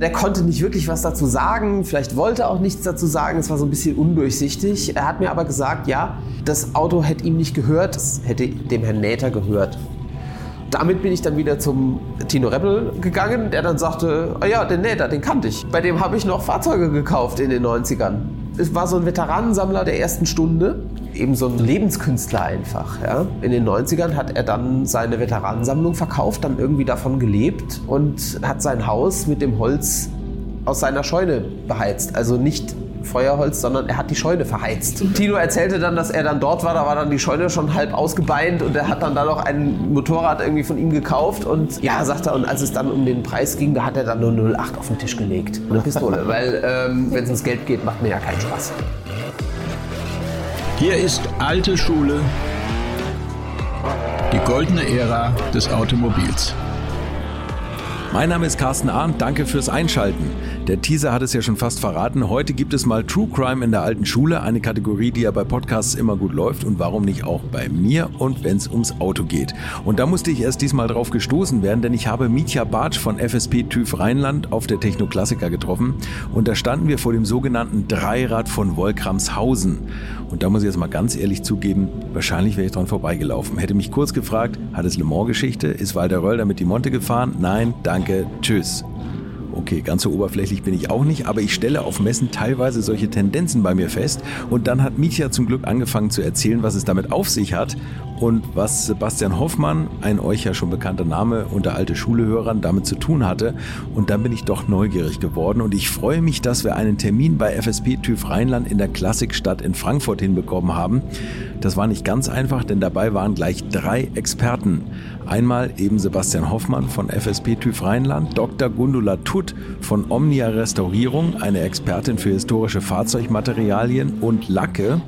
Der konnte nicht wirklich was dazu sagen, vielleicht wollte er auch nichts dazu sagen, es war so ein bisschen undurchsichtig. Er hat mir aber gesagt, ja, das Auto hätte ihm nicht gehört, es hätte dem Herrn Näter gehört. Damit bin ich dann wieder zum Tino Rebel gegangen, der dann sagte, ah ja, den Näter, den kannte ich. Bei dem habe ich noch Fahrzeuge gekauft in den 90ern. Es war so ein Veteranensammler der ersten Stunde, eben so ein Lebenskünstler einfach. Ja. In den 90ern hat er dann seine Veteranensammlung verkauft, dann irgendwie davon gelebt und hat sein Haus mit dem Holz aus seiner Scheune beheizt. Also nicht Feuerholz, sondern er hat die Scheune verheizt. Tino erzählte dann, dass er dann dort war, da war dann die Scheune schon halb ausgebeint und er hat dann da noch ein Motorrad irgendwie von ihm gekauft und ja, sagt er, und als es dann um den Preis ging, da hat er dann nur 08 auf den Tisch gelegt. Eine Pistole, weil ähm, wenn es ums Geld geht, macht mir ja keinen Spaß. Hier ist alte Schule, die goldene Ära des Automobils. Mein Name ist Carsten Arndt, danke fürs Einschalten. Der Teaser hat es ja schon fast verraten. Heute gibt es mal True Crime in der alten Schule, eine Kategorie, die ja bei Podcasts immer gut läuft und warum nicht auch bei mir und wenn es ums Auto geht. Und da musste ich erst diesmal drauf gestoßen werden, denn ich habe Mietja Bartsch von FSP TÜV Rheinland auf der Technoklassiker getroffen und da standen wir vor dem sogenannten Dreirad von Wolkramshausen. Und da muss ich jetzt mal ganz ehrlich zugeben, wahrscheinlich wäre ich dran vorbeigelaufen. Hätte mich kurz gefragt, hat es Le Mans-Geschichte? Ist Walter Röll damit die Monte gefahren? Nein, danke, tschüss. Okay, ganz so oberflächlich bin ich auch nicht, aber ich stelle auf Messen teilweise solche Tendenzen bei mir fest. Und dann hat Mietja zum Glück angefangen zu erzählen, was es damit auf sich hat und was Sebastian Hoffmann, ein euch ja schon bekannter Name unter alte Schulehörern, damit zu tun hatte. Und dann bin ich doch neugierig geworden und ich freue mich, dass wir einen Termin bei FSP TÜV Rheinland in der Klassikstadt in Frankfurt hinbekommen haben. Das war nicht ganz einfach, denn dabei waren gleich drei Experten. Einmal eben Sebastian Hoffmann von FSP TÜV Rheinland, Dr. Gundula Tutt von Omnia Restaurierung, eine Expertin für historische Fahrzeugmaterialien und Lacke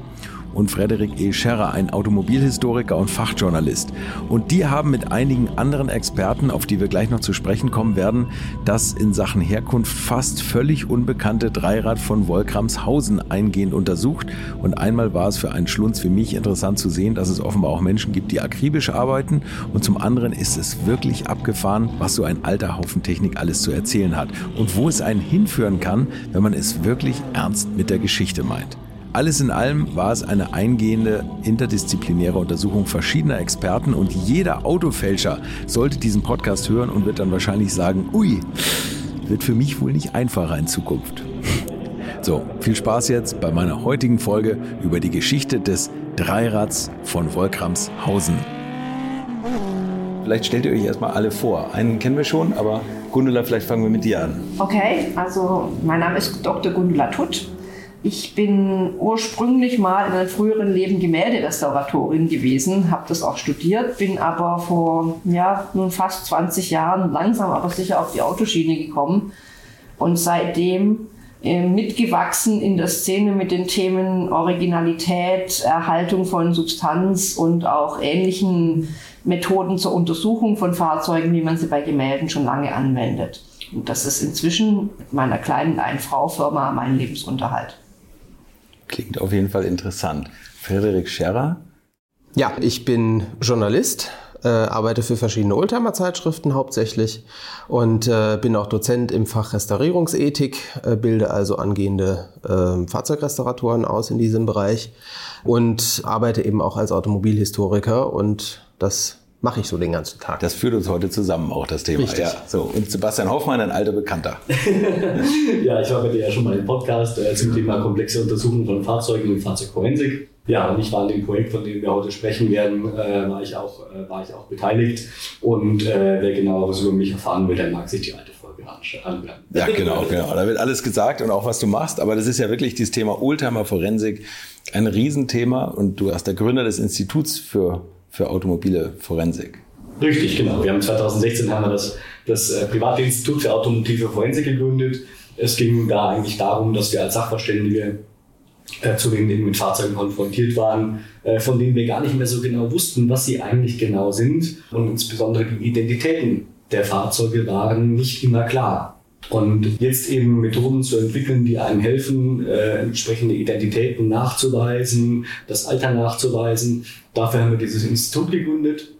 und Frederik E. Scherrer, ein Automobilhistoriker und Fachjournalist. Und die haben mit einigen anderen Experten, auf die wir gleich noch zu sprechen kommen werden, das in Sachen Herkunft fast völlig unbekannte Dreirad von Wolkramshausen eingehend untersucht. Und einmal war es für einen Schlunz wie mich interessant zu sehen, dass es offenbar auch Menschen gibt, die akribisch arbeiten. Und zum anderen ist es wirklich abgefahren, was so ein alter Haufen Technik alles zu erzählen hat. Und wo es einen hinführen kann, wenn man es wirklich ernst mit der Geschichte meint. Alles in allem war es eine eingehende interdisziplinäre Untersuchung verschiedener Experten und jeder Autofälscher sollte diesen Podcast hören und wird dann wahrscheinlich sagen, ui, wird für mich wohl nicht einfacher in Zukunft. So, viel Spaß jetzt bei meiner heutigen Folge über die Geschichte des Dreirads von Wolkramshausen. Vielleicht stellt ihr euch erstmal alle vor. Einen kennen wir schon, aber Gundula, vielleicht fangen wir mit dir an. Okay, also mein Name ist Dr. Gundula Tutt. Ich bin ursprünglich mal in einem früheren Leben Gemälderestauratorin gewesen, habe das auch studiert, bin aber vor ja, nun fast 20 Jahren langsam aber sicher auf die Autoschiene gekommen und seitdem äh, mitgewachsen in der Szene mit den Themen Originalität, Erhaltung von Substanz und auch ähnlichen Methoden zur Untersuchung von Fahrzeugen, wie man sie bei Gemälden schon lange anwendet. Und das ist inzwischen mit meiner kleinen Ein-Frau-Firma mein Lebensunterhalt. Klingt auf jeden Fall interessant. Frederik Scherrer? Ja, ich bin Journalist, äh, arbeite für verschiedene Oldtimer-Zeitschriften hauptsächlich und äh, bin auch Dozent im Fach Restaurierungsethik, äh, bilde also angehende äh, Fahrzeugrestauratoren aus in diesem Bereich und arbeite eben auch als Automobilhistoriker und das mache ich so den ganzen Tag. Das führt uns heute zusammen, auch das Thema. Richtig. Ja, so. Und Sebastian Hoffmann, ein alter Bekannter. ja, ich war bei dir ja schon mal im Podcast äh, zum Thema komplexe Untersuchung von Fahrzeugen und Fahrzeugforensik. Ja, und ich war an dem Projekt, von dem wir heute sprechen werden, äh, war, ich auch, äh, war ich auch beteiligt. Und äh, wer genaueres über mich erfahren will, der mag sich die alte Folge anhören. Ja, genau, genau. Da wird alles gesagt und auch was du machst. Aber das ist ja wirklich dieses Thema Oldtimer Forensik ein Riesenthema. Und du hast der Gründer des Instituts für für automobile Forensik. Richtig, genau. Wir haben 2016 haben wir das, das äh, private Institut für automotive Forensik gegründet. Es ging da eigentlich darum, dass wir als Sachverständige äh, zu denen mit Fahrzeugen konfrontiert waren, äh, von denen wir gar nicht mehr so genau wussten, was sie eigentlich genau sind. Und insbesondere die Identitäten der Fahrzeuge waren nicht immer klar. Und jetzt eben Methoden zu entwickeln, die einem helfen, äh, entsprechende Identitäten nachzuweisen, das Alter nachzuweisen. Dafür haben wir dieses Institut gegründet.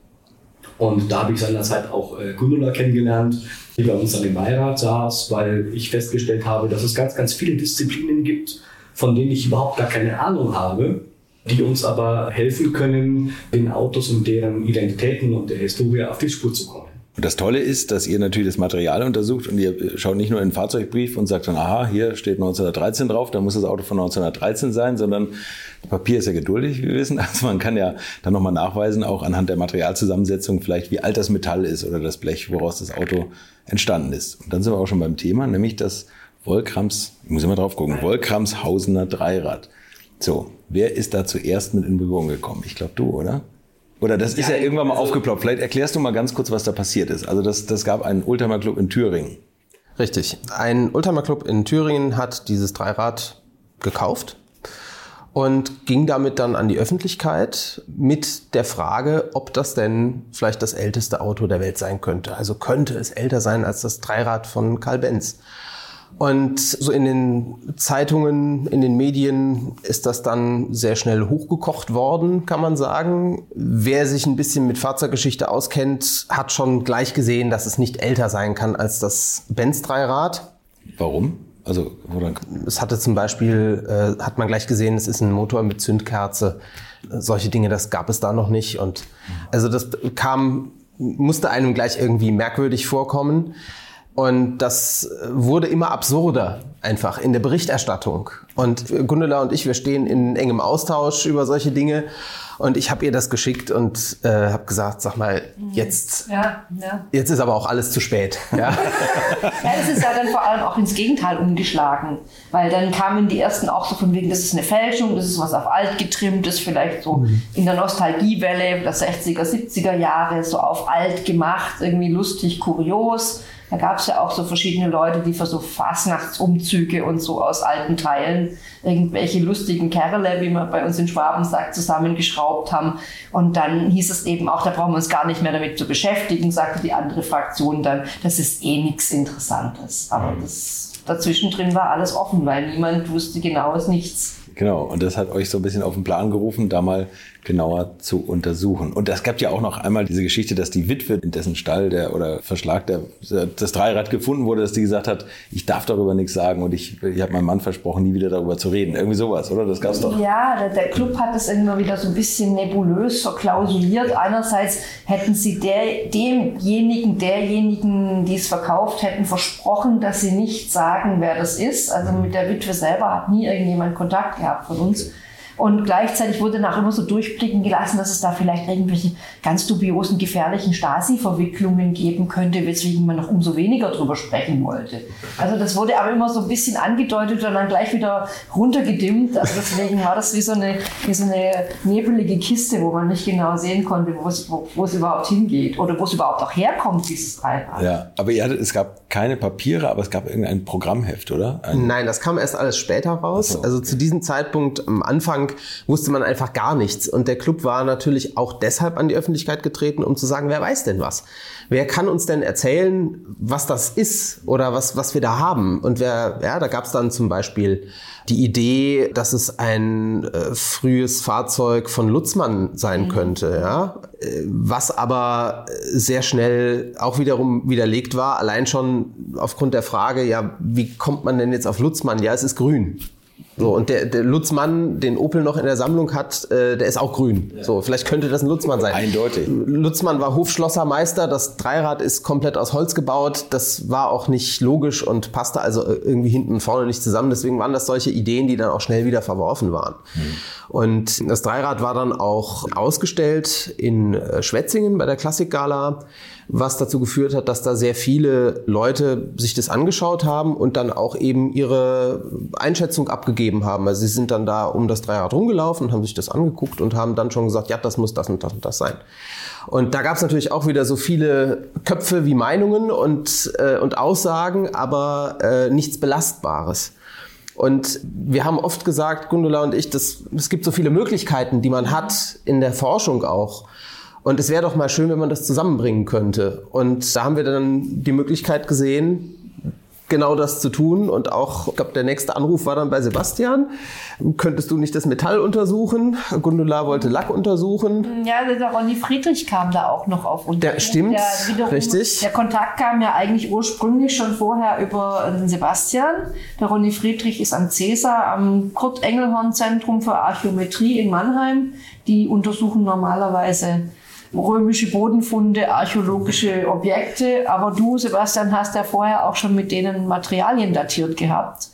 Und da habe ich seinerzeit auch äh, Gundula kennengelernt, die bei uns an dem Beirat saß, weil ich festgestellt habe, dass es ganz, ganz viele Disziplinen gibt, von denen ich überhaupt gar keine Ahnung habe, die uns aber helfen können, den Autos und deren Identitäten und der Historie auf die Spur zu kommen. Und das Tolle ist, dass ihr natürlich das Material untersucht und ihr schaut nicht nur in den Fahrzeugbrief und sagt dann, aha, hier steht 1913 drauf, da muss das Auto von 1913 sein, sondern Papier ist ja geduldig, wie wir wissen. Also man kann ja dann nochmal nachweisen, auch anhand der Materialzusammensetzung vielleicht, wie alt das Metall ist oder das Blech, woraus das Auto entstanden ist. Und dann sind wir auch schon beim Thema, nämlich das Volkrams, ich muss immer drauf gucken, Volkramshausener Dreirad. So, wer ist da zuerst mit in Berührung gekommen? Ich glaube du, oder? Oder das ist ja, ja irgendwann mal also, aufgeploppt. Vielleicht erklärst du mal ganz kurz, was da passiert ist. Also das, das gab einen Ultima Club in Thüringen. Richtig. Ein Ultima Club in Thüringen hat dieses Dreirad gekauft und ging damit dann an die Öffentlichkeit mit der Frage, ob das denn vielleicht das älteste Auto der Welt sein könnte. Also könnte es älter sein als das Dreirad von Karl Benz. Und so in den Zeitungen, in den Medien ist das dann sehr schnell hochgekocht worden, kann man sagen. Wer sich ein bisschen mit Fahrzeuggeschichte auskennt, hat schon gleich gesehen, dass es nicht älter sein kann als das Benz-Dreirad. Warum? Also, woran? Es hatte zum Beispiel, äh, hat man gleich gesehen, es ist ein Motor mit Zündkerze. Solche Dinge, das gab es da noch nicht. Und also das kam, musste einem gleich irgendwie merkwürdig vorkommen. Und das wurde immer absurder einfach in der Berichterstattung. Und Gundula und ich, wir stehen in engem Austausch über solche Dinge. Und ich habe ihr das geschickt und äh, habe gesagt, sag mal, jetzt, ja, ja. jetzt ist aber auch alles zu spät. Ja. ja, das ist ja dann vor allem auch ins Gegenteil umgeschlagen. Weil dann kamen die ersten auch so von wegen, das ist eine Fälschung, das ist was auf alt getrimmt, das ist vielleicht so mhm. in der Nostalgiewelle der 60er, 70er Jahre so auf alt gemacht, irgendwie lustig, kurios. Da gab es ja auch so verschiedene Leute, die für so Fasnachtsumzüge und so aus alten Teilen irgendwelche lustigen Kerle, wie man bei uns in Schwaben sagt, zusammengeschraubt haben. Und dann hieß es eben auch, da brauchen wir uns gar nicht mehr damit zu beschäftigen, sagte die andere Fraktion dann, das ist eh nichts Interessantes. Aber das, dazwischen drin war alles offen, weil niemand wusste genaues nichts. Genau, und das hat euch so ein bisschen auf den Plan gerufen, da mal genauer zu untersuchen. Und es gab ja auch noch einmal diese Geschichte, dass die Witwe, in dessen Stall der oder Verschlag der, das Dreirad gefunden wurde, dass die gesagt hat, ich darf darüber nichts sagen und ich, ich habe meinem Mann versprochen, nie wieder darüber zu reden. Irgendwie sowas, oder? Das gab's doch. Ja, der, der Club hat das immer wieder so ein bisschen nebulös verklausuliert. Einerseits hätten sie der, demjenigen, derjenigen, die es verkauft hätten, versprochen, dass sie nicht sagen, wer das ist. Also mit der Witwe selber hat nie irgendjemand Kontakt gehabt von uns. Und gleichzeitig wurde nach immer so durchblicken gelassen, dass es da vielleicht irgendwelche ganz dubiosen, gefährlichen Stasi-Verwicklungen geben könnte, weswegen man noch umso weniger drüber sprechen wollte. Also das wurde aber immer so ein bisschen angedeutet und dann gleich wieder runtergedimmt. Also deswegen war das wie so eine, wie so eine nebelige Kiste, wo man nicht genau sehen konnte, wo es, wo, wo es überhaupt hingeht oder wo es überhaupt auch herkommt, dieses Dreirad. Ja, aber hattet, es gab keine Papiere, aber es gab irgendein Programmheft, oder? Ein Nein, das kam erst alles später raus. So, okay. Also zu diesem Zeitpunkt am Anfang Anfang wusste man einfach gar nichts. Und der Club war natürlich auch deshalb an die Öffentlichkeit getreten, um zu sagen, wer weiß denn was? Wer kann uns denn erzählen, was das ist oder was, was wir da haben? Und wer, ja, da gab es dann zum Beispiel die Idee, dass es ein äh, frühes Fahrzeug von Lutzmann sein mhm. könnte, ja, was aber sehr schnell auch wiederum widerlegt war, allein schon aufgrund der Frage, ja, wie kommt man denn jetzt auf Lutzmann? Ja, es ist grün. So, und der, der Lutzmann, den Opel noch in der Sammlung hat, äh, der ist auch grün. Ja. So, vielleicht könnte das ein Lutzmann sein. Eindeutig. Lutzmann war Hofschlossermeister, das Dreirad ist komplett aus Holz gebaut. Das war auch nicht logisch und passte also irgendwie hinten und vorne nicht zusammen. Deswegen waren das solche Ideen, die dann auch schnell wieder verworfen waren. Mhm. Und das Dreirad war dann auch ausgestellt in äh, Schwetzingen bei der Klassikgala was dazu geführt hat, dass da sehr viele Leute sich das angeschaut haben und dann auch eben ihre Einschätzung abgegeben haben. Also sie sind dann da um das Dreirad rumgelaufen, haben sich das angeguckt und haben dann schon gesagt, ja, das muss das und das und das sein. Und da gab es natürlich auch wieder so viele Köpfe wie Meinungen und, äh, und Aussagen, aber äh, nichts Belastbares. Und wir haben oft gesagt, Gundula und ich, dass es gibt so viele Möglichkeiten, die man hat in der Forschung auch. Und es wäre doch mal schön, wenn man das zusammenbringen könnte. Und da haben wir dann die Möglichkeit gesehen, genau das zu tun. Und auch, ich glaube, der nächste Anruf war dann bei Sebastian. Könntest du nicht das Metall untersuchen? Gundula wollte Lack untersuchen. Ja, der Ronny Friedrich kam da auch noch auf uns. Der stimmt, Der wiederum- richtig. Der Kontakt kam ja eigentlich ursprünglich schon vorher über den Sebastian. Der Ronny Friedrich ist am CESA, am Kurt-Engelhorn-Zentrum für Archäometrie in Mannheim. Die untersuchen normalerweise römische Bodenfunde, archäologische Objekte. Aber du, Sebastian, hast ja vorher auch schon mit denen Materialien datiert gehabt.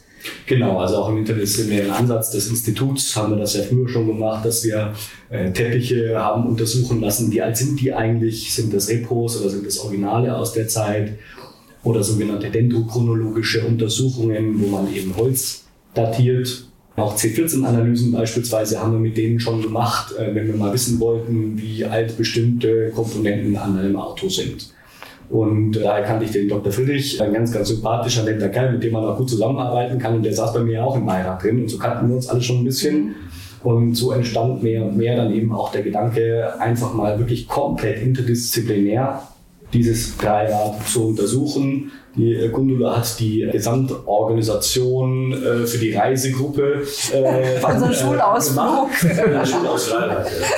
Genau, also auch im interdisziplinären Ansatz des Instituts haben wir das ja früher schon gemacht, dass wir äh, Teppiche haben untersuchen lassen. Wie alt sind die eigentlich? Sind das Repos oder sind das Originale aus der Zeit? Oder sogenannte dendrochronologische Untersuchungen, wo man eben Holz datiert. Auch C14-Analysen beispielsweise haben wir mit denen schon gemacht, äh, wenn wir mal wissen wollten, wie alt bestimmte Komponenten an einem Auto sind. Und daher kannte ich den Dr. Friedrich, ein ganz, ganz sympathischer, netter Kerl, mit dem man auch gut zusammenarbeiten kann. Und der saß bei mir auch im Beirat drin. Und so kannten wir uns alle schon ein bisschen. Und so entstand mehr und mehr dann eben auch der Gedanke, einfach mal wirklich komplett interdisziplinär dieses Dreirad zu untersuchen. Die äh, Gundula hat die Gesamtorganisation äh, für die Reisegruppe äh, Unser äh, Schulausflug. gemacht. Schulausflug.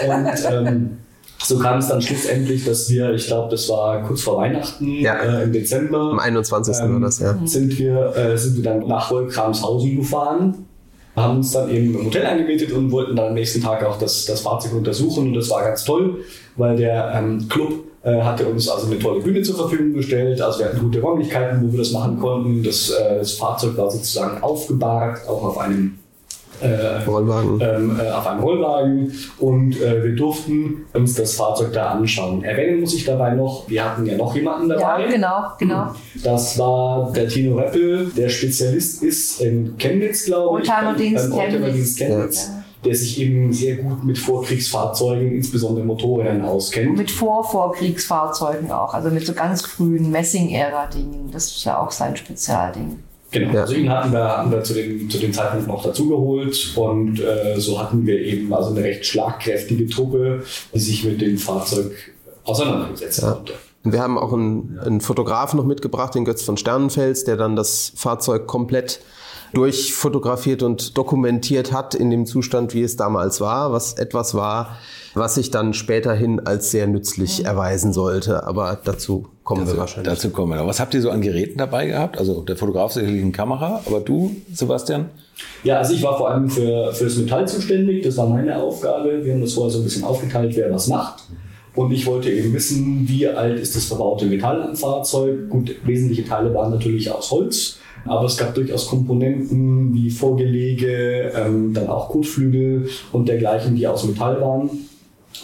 Und ähm, so kam es dann schlussendlich, dass wir, ich glaube, das war kurz vor Weihnachten Ja. äh, im Dezember, Am 21. war das, ja. sind, wir, äh, sind wir dann nach Wolkramshausen gefahren, haben uns dann eben im Hotel eingemietet und wollten dann am nächsten Tag auch das, das Fahrzeug untersuchen. Und das war ganz toll, weil der ähm, Club äh, hatte uns also eine tolle Bühne zur Verfügung gestellt. Also wir hatten gute Räumlichkeiten, wo wir das machen konnten. Das, äh, das Fahrzeug war sozusagen aufgebahrt, auch auf einem Rollwagen. ähm, äh, auf einem Rollwagen und äh, wir durften uns das Fahrzeug da anschauen. Erwähnen muss ich dabei noch, wir hatten ja noch jemanden dabei. Ja, genau, genau. Das war der Tino Reppel, der Spezialist ist in Chemnitz, glaube ich. Oldtimer-Dienst Chemnitz. Chemnitz. Der sich eben sehr gut mit Vorkriegsfahrzeugen, insbesondere Motorrädern, auskennt. Mit Vor-Vorkriegsfahrzeugen auch, also mit so ganz frühen Messing-Ära-Dingen. Das ist ja auch sein Spezialding. Genau, Ja. also ihn hatten wir, hatten wir zu, dem, zu dem Zeitpunkt noch dazugeholt und äh, so hatten wir eben also eine recht schlagkräftige Truppe, die sich mit dem Fahrzeug auseinandergesetzt Ja. konnte. Und wir haben auch einen, einen Fotografen noch mitgebracht, den Götz von Sternenfels, der dann das Fahrzeug komplett durchfotografiert und dokumentiert hat in dem Zustand, wie es damals war, was etwas war, was sich dann späterhin als sehr nützlich erweisen sollte. Aber dazu kommen wir wahrscheinlich. Dazu kommen wir. noch. Was habt ihr so an Geräten dabei gehabt? Also der Fotograf sicherlich eine Kamera, aber du, Sebastian? Ja, also ich war vor allem für, für das Metall zuständig, das war meine Aufgabe. Wir haben das vorher so ein bisschen aufgeteilt, wer was macht. Und ich wollte eben wissen, wie alt ist das verbaute Metall am Fahrzeug. Gut, wesentliche Teile waren natürlich aus Holz, aber es gab durchaus Komponenten wie Vorgelege, ähm, dann auch Kotflügel und dergleichen, die aus Metall waren.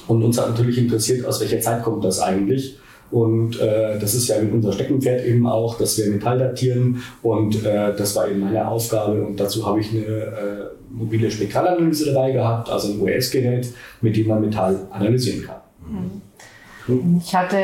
Und uns hat natürlich interessiert, aus welcher Zeit kommt das eigentlich. Und äh, das ist ja unser Steckenpferd eben auch, dass wir Metall datieren. Und äh, das war eben meine Aufgabe. Und dazu habe ich eine äh, mobile Spektralanalyse dabei gehabt, also ein US-Gerät, mit dem man Metall analysieren kann. Ich hatte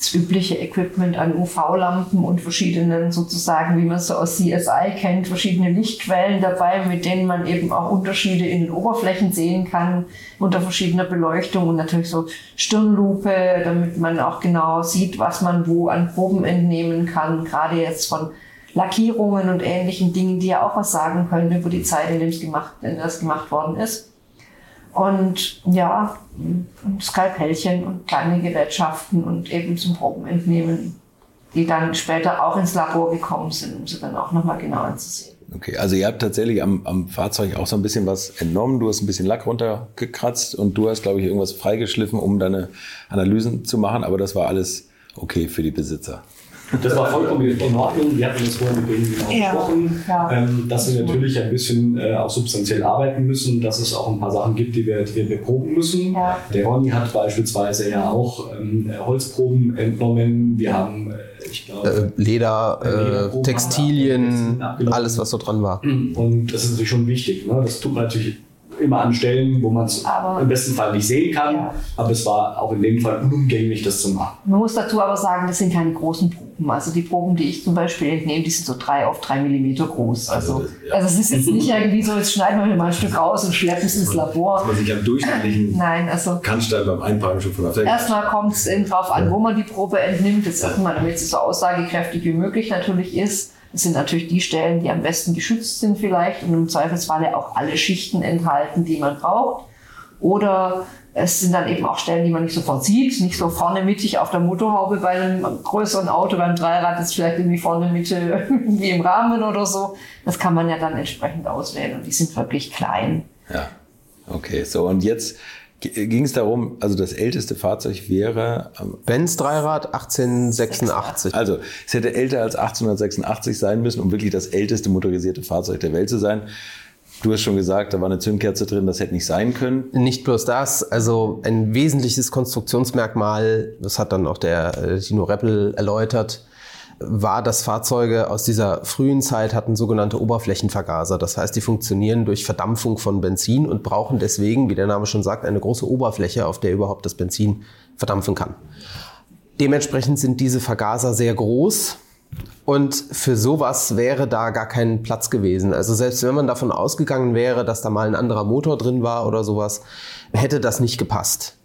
das übliche Equipment an UV-Lampen und verschiedenen sozusagen, wie man es so aus CSI kennt, verschiedene Lichtquellen dabei, mit denen man eben auch Unterschiede in den Oberflächen sehen kann unter verschiedener Beleuchtung und natürlich so Stirnlupe, damit man auch genau sieht, was man wo an Proben entnehmen kann, gerade jetzt von Lackierungen und ähnlichen Dingen, die ja auch was sagen können über die Zeit, in der es gemacht, in der es gemacht worden ist. Und ja, Skalpellchen und kleine Gerätschaften und eben zum Proben entnehmen, die dann später auch ins Labor gekommen sind, um sie dann auch nochmal genau anzusehen. Okay, also ihr habt tatsächlich am, am Fahrzeug auch so ein bisschen was entnommen. Du hast ein bisschen Lack runtergekratzt und du hast, glaube ich, irgendwas freigeschliffen, um deine Analysen zu machen. Aber das war alles okay für die Besitzer. Das war vollkommen in Ordnung. Wir hatten das vorher mit denen genau Ja, ähm, dass wir natürlich ein bisschen äh, auch substanziell arbeiten müssen, dass es auch ein paar Sachen gibt, die wir, die wir beproben müssen. Ja. Der Ronny hat beispielsweise ja auch ähm, Holzproben entnommen. Wir haben, äh, ich glaube, Äh, Leder, äh, Textilien, alles, was so dran war. Und das ist natürlich schon wichtig. Ne? Das tut man natürlich immer an Stellen, wo man es im besten Fall nicht sehen kann. Ja. Aber es war auch in dem Fall unumgänglich, das zu machen. Man muss dazu aber sagen, das sind keine großen Proben. Also die Proben, die ich zum Beispiel entnehme, die sind so drei auf drei Millimeter groß. Also, Also also, das- ja. es ist jetzt nicht irgendwie so, jetzt schneiden wir mir mal ein Stück raus und schleppen es ins Labor. man sich am durchschnittlichen Nein, also Kannstein beim Einparken schon von der Fläche. Erstmal kommt es eben drauf an, wo man die Probe entnimmt. Jetzt erstmal, damit es so aussagekräftig wie möglich natürlich ist. Das sind natürlich die Stellen, die am besten geschützt sind vielleicht und im Zweifelsfalle auch alle Schichten enthalten, die man braucht. Oder es sind dann eben auch Stellen, die man nicht sofort sieht, nicht so vorne mittig auf der Motorhaube bei einem größeren Auto, beim Dreirad ist vielleicht irgendwie vorne Mitte wie im Rahmen oder so. Das kann man ja dann entsprechend auswählen und die sind wirklich klein. Ja, okay. So und jetzt ging es darum, also das älteste Fahrzeug wäre ähm, Benz Dreirad 1886. Also es hätte älter als 1886 sein müssen, um wirklich das älteste motorisierte Fahrzeug der Welt zu sein. Du hast schon gesagt, da war eine Zündkerze drin, das hätte nicht sein können. Nicht bloß das, also ein wesentliches Konstruktionsmerkmal, das hat dann auch der äh, Dino Reppel erläutert, war, dass Fahrzeuge aus dieser frühen Zeit hatten sogenannte Oberflächenvergaser. Das heißt, die funktionieren durch Verdampfung von Benzin und brauchen deswegen, wie der Name schon sagt, eine große Oberfläche, auf der überhaupt das Benzin verdampfen kann. Dementsprechend sind diese Vergaser sehr groß und für sowas wäre da gar kein Platz gewesen. Also selbst wenn man davon ausgegangen wäre, dass da mal ein anderer Motor drin war oder sowas, hätte das nicht gepasst.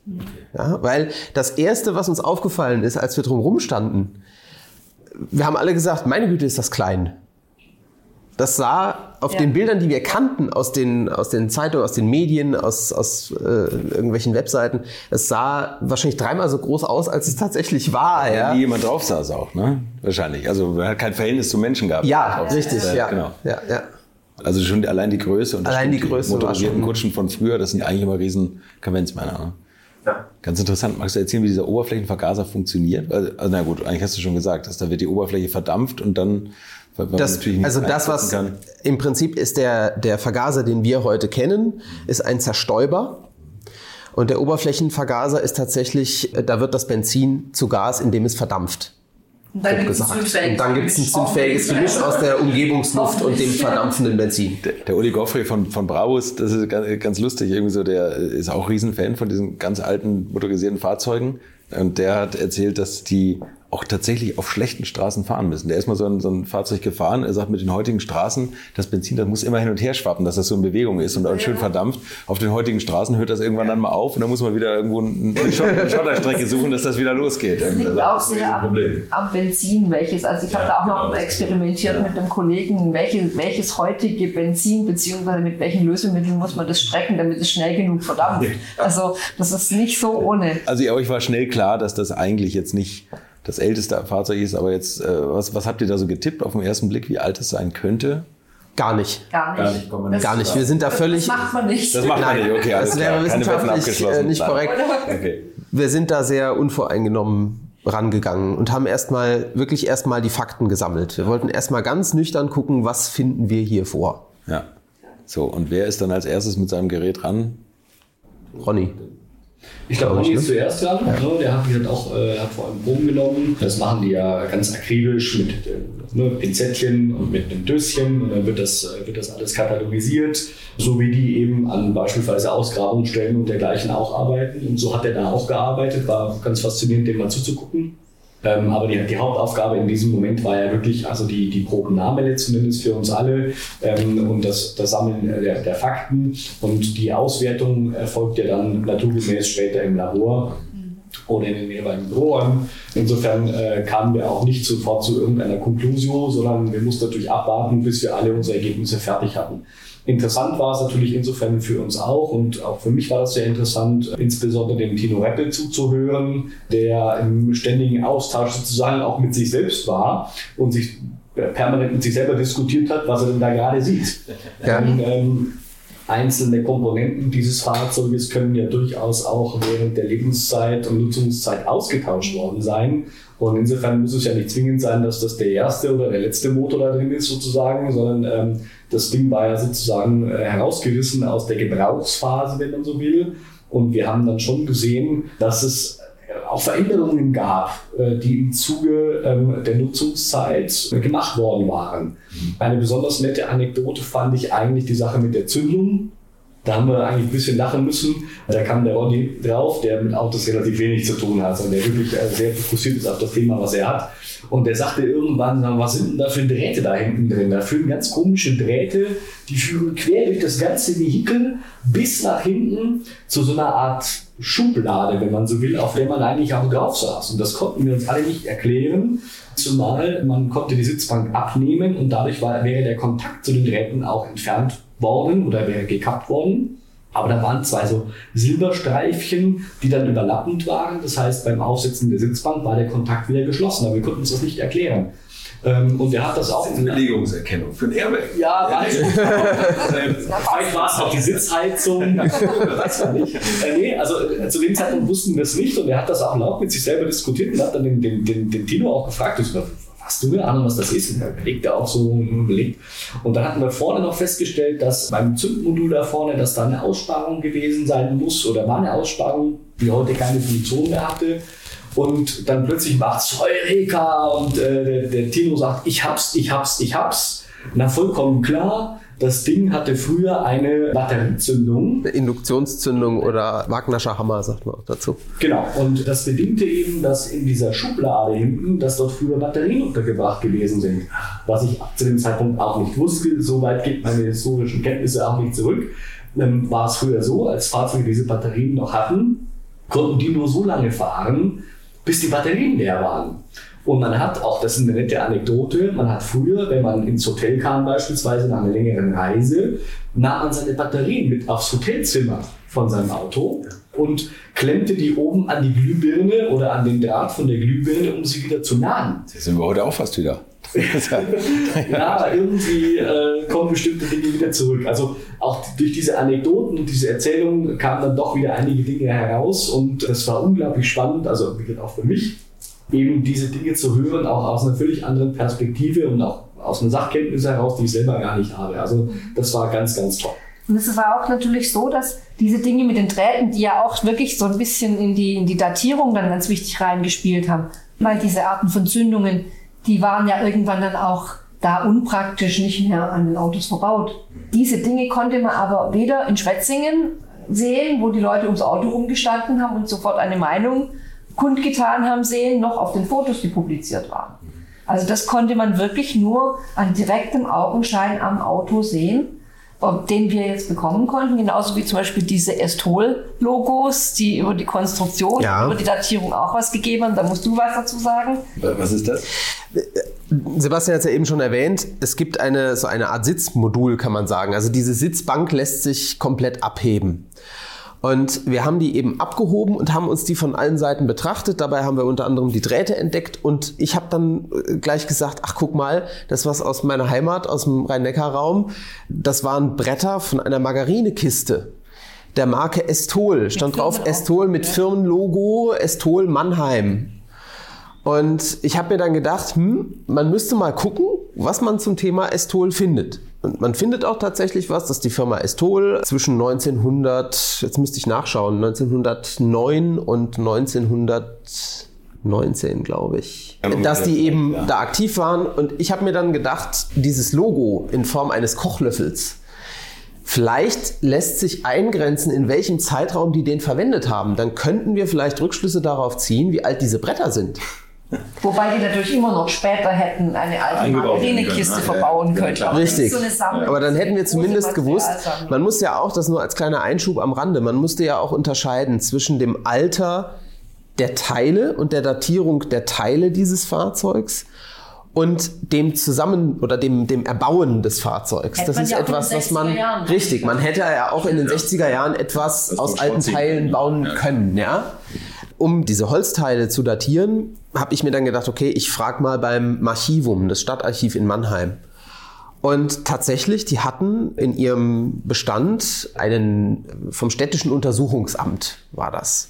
Ja, weil das Erste, was uns aufgefallen ist, als wir drumherum standen, wir haben alle gesagt, meine Güte, ist das klein. Das sah auf Ja. den Bildern, die wir kannten, aus den, aus den Zeitungen, aus den Medien, aus, aus äh, irgendwelchen Webseiten, es sah wahrscheinlich dreimal so groß aus, als es tatsächlich war. Ja, Wie jemand drauf saß auch, ne? Wahrscheinlich. Also man hat kein Verhältnis zum Menschen gehabt. ja Drauf. richtig. Äh, Ja, Genau. ja, ja. Also schon die- allein die Größe und das Allein die Größe war motorisierten schon- Kutschen von früher, das sind eigentlich immer riesen Kavenzmänner. Ne? Ganz interessant. Magst du erzählen, wie dieser Oberflächenvergaser funktioniert? Also, also, na gut, eigentlich hast du schon gesagt, dass da wird die Oberfläche verdampft und dann, Das, natürlich nicht also das, was einschätzen im Prinzip ist der, der Vergaser, den wir heute kennen, ist ein Zerstäuber. Und der Oberflächenvergaser ist tatsächlich, äh, da wird das Benzin zu Gas, indem es verdampft. Und dann gibt es ein zündfähiges Gemisch. aus der Umgebungsluft und dem verdampfenden Benzin. Der, der Uli Goffrey von, von Brabus, das ist ganz, ganz lustig, irgendwie so, der ist auch Riesenfan von diesen ganz alten motorisierten Fahrzeugen. Und der hat erzählt, dass die auch tatsächlich auf schlechten Straßen fahren müssen. Der ist mal so ein, so ein Fahrzeug gefahren. Er sagt, mit den heutigen Straßen, das Benzin, das muss immer hin und her schwappen, dass das so in Bewegung ist und auch schön verdampft. Auf den heutigen Straßen hört das irgendwann dann mal auf und dann muss man wieder irgendwo eine Schott- eine Schotterstrecke suchen, dass das wieder losgeht. Das liegt Also, auch sehr ein am, Problem. am Benzin, welches. Also ich habe da auch noch experimentiert mit einem Kollegen, welche, welches heutige Benzin beziehungsweise mit welchen Lösemitteln muss man das strecken, damit es schnell genug verdampft. Also das ist nicht so ohne. Also ja, euch war schnell klar, dass das eigentlich jetzt nicht das älteste Fahrzeug ist, aber jetzt, äh, was, was habt ihr da so getippt auf den ersten Blick, wie alt es sein könnte? Gar nicht. Gar nicht. Gar nicht, Gar nicht. Wir sind da völlig. Das macht man nicht. Das macht man nicht, okay, alles das wäre wissenschaftlich äh, nicht korrekt. Okay. Wir sind da sehr unvoreingenommen rangegangen und haben erstmal wirklich erstmal die Fakten gesammelt. Wir wollten erstmal ganz nüchtern gucken, was finden wir hier vor. Ja. So, und wer ist dann als erstes mit seinem Gerät ran? Ronny. Ich glaube, Ronny ist zuerst dran. Ne? Der hat, gesagt, auch äh, hat vor allem Proben genommen. Das machen die ja ganz akribisch mit äh, ne, Pinzettchen und mit einem Döschen. Und dann wird das, äh, wird das alles katalogisiert, so wie die eben an beispielsweise Ausgrabungsstellen und dergleichen auch arbeiten. Und so hat er da auch gearbeitet. War ganz faszinierend, dem mal zuzugucken. Ähm, aber die, die Hauptaufgabe in diesem Moment war ja wirklich also die, die Probennahme zumindest für uns alle ähm, und das, das Sammeln der, der Fakten und die Auswertung erfolgt ja dann naturgemäß später im Labor oder in den jeweiligen Büroräumen. Insofern äh, kamen wir auch nicht sofort zu irgendeiner Conclusio, sondern wir mussten natürlich abwarten, bis wir alle unsere Ergebnisse fertig hatten. Interessant war es natürlich insofern für uns auch und auch für mich war das sehr interessant, insbesondere dem Tino Reppel zuzuhören, der im ständigen Austausch sozusagen auch mit sich selbst war und sich permanent mit sich selber diskutiert hat, was er denn da gerade sieht. Ja. Ähm, ähm, einzelne Komponenten dieses Fahrzeuges können ja durchaus auch während der Lebenszeit und Nutzungszeit ausgetauscht worden sein. Und insofern muss es ja nicht zwingend sein, dass das der erste oder der letzte Motor da drin ist sozusagen, sondern ähm, das Ding war ja sozusagen äh, herausgerissen aus der Gebrauchsphase, wenn man so will. Und wir haben dann schon gesehen, dass es äh, auch Veränderungen gab, äh, die im Zuge ähm, der Nutzungszeit gemacht worden waren. Eine besonders nette Anekdote fand ich eigentlich die Sache mit der Zündung. Da haben wir eigentlich ein bisschen lachen müssen. Da kam der Ronny drauf, der mit Autos relativ wenig zu tun hat, sondern der wirklich sehr fokussiert ist auf das Thema, was er hat. Und der sagte irgendwann, was sind denn da für Drähte da hinten drin? Da führen ganz komische Drähte, die führen quer durch das ganze Vehikel bis nach hinten zu so einer Art Schublade, wenn man so will, auf der man eigentlich auch drauf saß. Und das konnten wir uns alle nicht erklären, zumal man konnte die Sitzbank abnehmen und dadurch war, wäre der Kontakt zu den Drähten auch entfernt worden oder wäre gekappt worden. Aber da waren zwei so Silberstreifchen, die dann überlappend waren. Das heißt, beim Aufsetzen der Sitzbank war der Kontakt wieder geschlossen, aber wir konnten uns das nicht erklären. Ähm, und er hat das auch. Das ist eine Belegungserkennung für ein Airbag. Ja, weiß ich. Vielleicht war es auch die Sitzheizung. weiß man nicht. Äh, nee, also äh, zu dem Zeitpunkt wussten wir es nicht und er hat das auch laut mit sich selber diskutiert und hat dann den, den, den, den Tino auch gefragt, hast du eine Ahnung, was das ist? Und er überlegt auch so überlegt. Und dann hatten wir vorne noch festgestellt, dass beim Zündmodul da vorne, dass da eine Aussparung gewesen sein muss oder war eine Aussparung, die heute keine Funktion mehr hatte. Und dann plötzlich macht's Eureka und äh, der, der Tino sagt, ich hab's, ich hab's, ich hab's. Na, vollkommen klar. Das Ding hatte früher eine Batteriezündung. Induktionszündung oder Wagnerscher Hammer, sagt man auch dazu. Genau. Und das bedingte eben, dass in dieser Schublade hinten, dass dort früher Batterien untergebracht gewesen sind. Was ich zu dem Zeitpunkt auch nicht wusste. Soweit geht meine historischen Kenntnisse auch nicht zurück. Ähm, war es früher so, als Fahrzeuge diese Batterien noch hatten, konnten die nur so lange fahren, bis die Batterien leer waren. Und man hat auch, das ist eine nette Anekdote, man hat früher, wenn man ins Hotel kam beispielsweise nach einer längeren Reise, nahm man seine Batterien mit aufs Hotelzimmer von seinem Auto und klemmte die oben an die Glühbirne oder an den Draht von der Glühbirne, um sie wieder zu laden. Das sind wir heute auch fast wieder. ja, irgendwie äh, kommen bestimmte Dinge wieder zurück. Also auch durch diese Anekdoten und diese Erzählungen kamen dann doch wieder einige Dinge heraus und es war unglaublich spannend, also auch für mich, eben diese Dinge zu hören, auch aus einer völlig anderen Perspektive und auch aus einer Sachkenntnis heraus, die ich selber gar nicht habe. Also das war ganz, ganz toll. Und es war auch natürlich so, dass diese Dinge mit den Drähten, die ja auch wirklich so ein bisschen in die, in die Datierung dann ganz wichtig reingespielt haben, weil diese Arten von Zündungen, die waren ja irgendwann dann auch da unpraktisch nicht mehr an den Autos verbaut. Diese Dinge konnte man aber weder in Schwetzingen sehen, wo die Leute ums Auto rumgestanden haben und sofort eine Meinung kundgetan haben sehen, noch auf den Fotos, die publiziert waren. Also das konnte man wirklich nur an direktem Augenschein am Auto sehen den wir jetzt bekommen konnten, genauso wie zum Beispiel diese Estol-Logos, die über die Konstruktion, ja. über die Datierung auch was gegeben haben. Da musst du was dazu sagen. Was ist das? Sebastian hat es ja eben schon erwähnt, es gibt eine, so eine Art Sitzmodul, kann man sagen. Also diese Sitzbank lässt sich komplett abheben. Und wir haben die eben abgehoben und haben uns die von allen Seiten betrachtet. Dabei haben wir unter anderem die Drähte entdeckt und ich habe dann äh, gleich gesagt, ach guck mal, das was aus meiner Heimat, aus dem Rhein-Neckar-Raum, das waren Bretter von einer Margarinekiste der Marke Estol. Stand drauf Estol mit Firmenlogo Estol Mannheim. Und ich habe mir dann gedacht, hm, man müsste mal gucken, was man zum Thema Estol findet. Und man findet auch tatsächlich was, dass die Firma Estol zwischen 1900, jetzt müsste ich nachschauen, 1909 und 1919, glaube ich, dass die eben da aktiv waren. Und ich habe mir dann gedacht, dieses Logo in Form eines Kochlöffels, Vielleicht lässt sich eingrenzen, in welchem Zeitraum die den verwendet haben. Dann könnten wir vielleicht Rückschlüsse darauf ziehen, wie alt diese Bretter sind. Wobei die natürlich immer noch später hätten eine alte Margarinekiste verbauen können. Ja, Richtig. So Aber dann hätten wir zumindest gewusst, man muss ja auch, das nur als kleiner Einschub am Rande, man musste ja auch unterscheiden zwischen dem Alter der Teile und der Datierung der Teile dieses Fahrzeugs und dem Zusammen- oder dem, dem Erbauen des Fahrzeugs. Hätte das ist ja etwas, was man Jahren richtig, man hätte ja auch in den 60er Jahren etwas aus alten Teilen bauen können, ja. Um diese Holzteile zu datieren, habe ich mir dann gedacht, okay, ich frage mal beim Marchivum, das Stadtarchiv in Mannheim. Und tatsächlich, die hatten in ihrem Bestand einen vom städtischen Untersuchungsamt war das.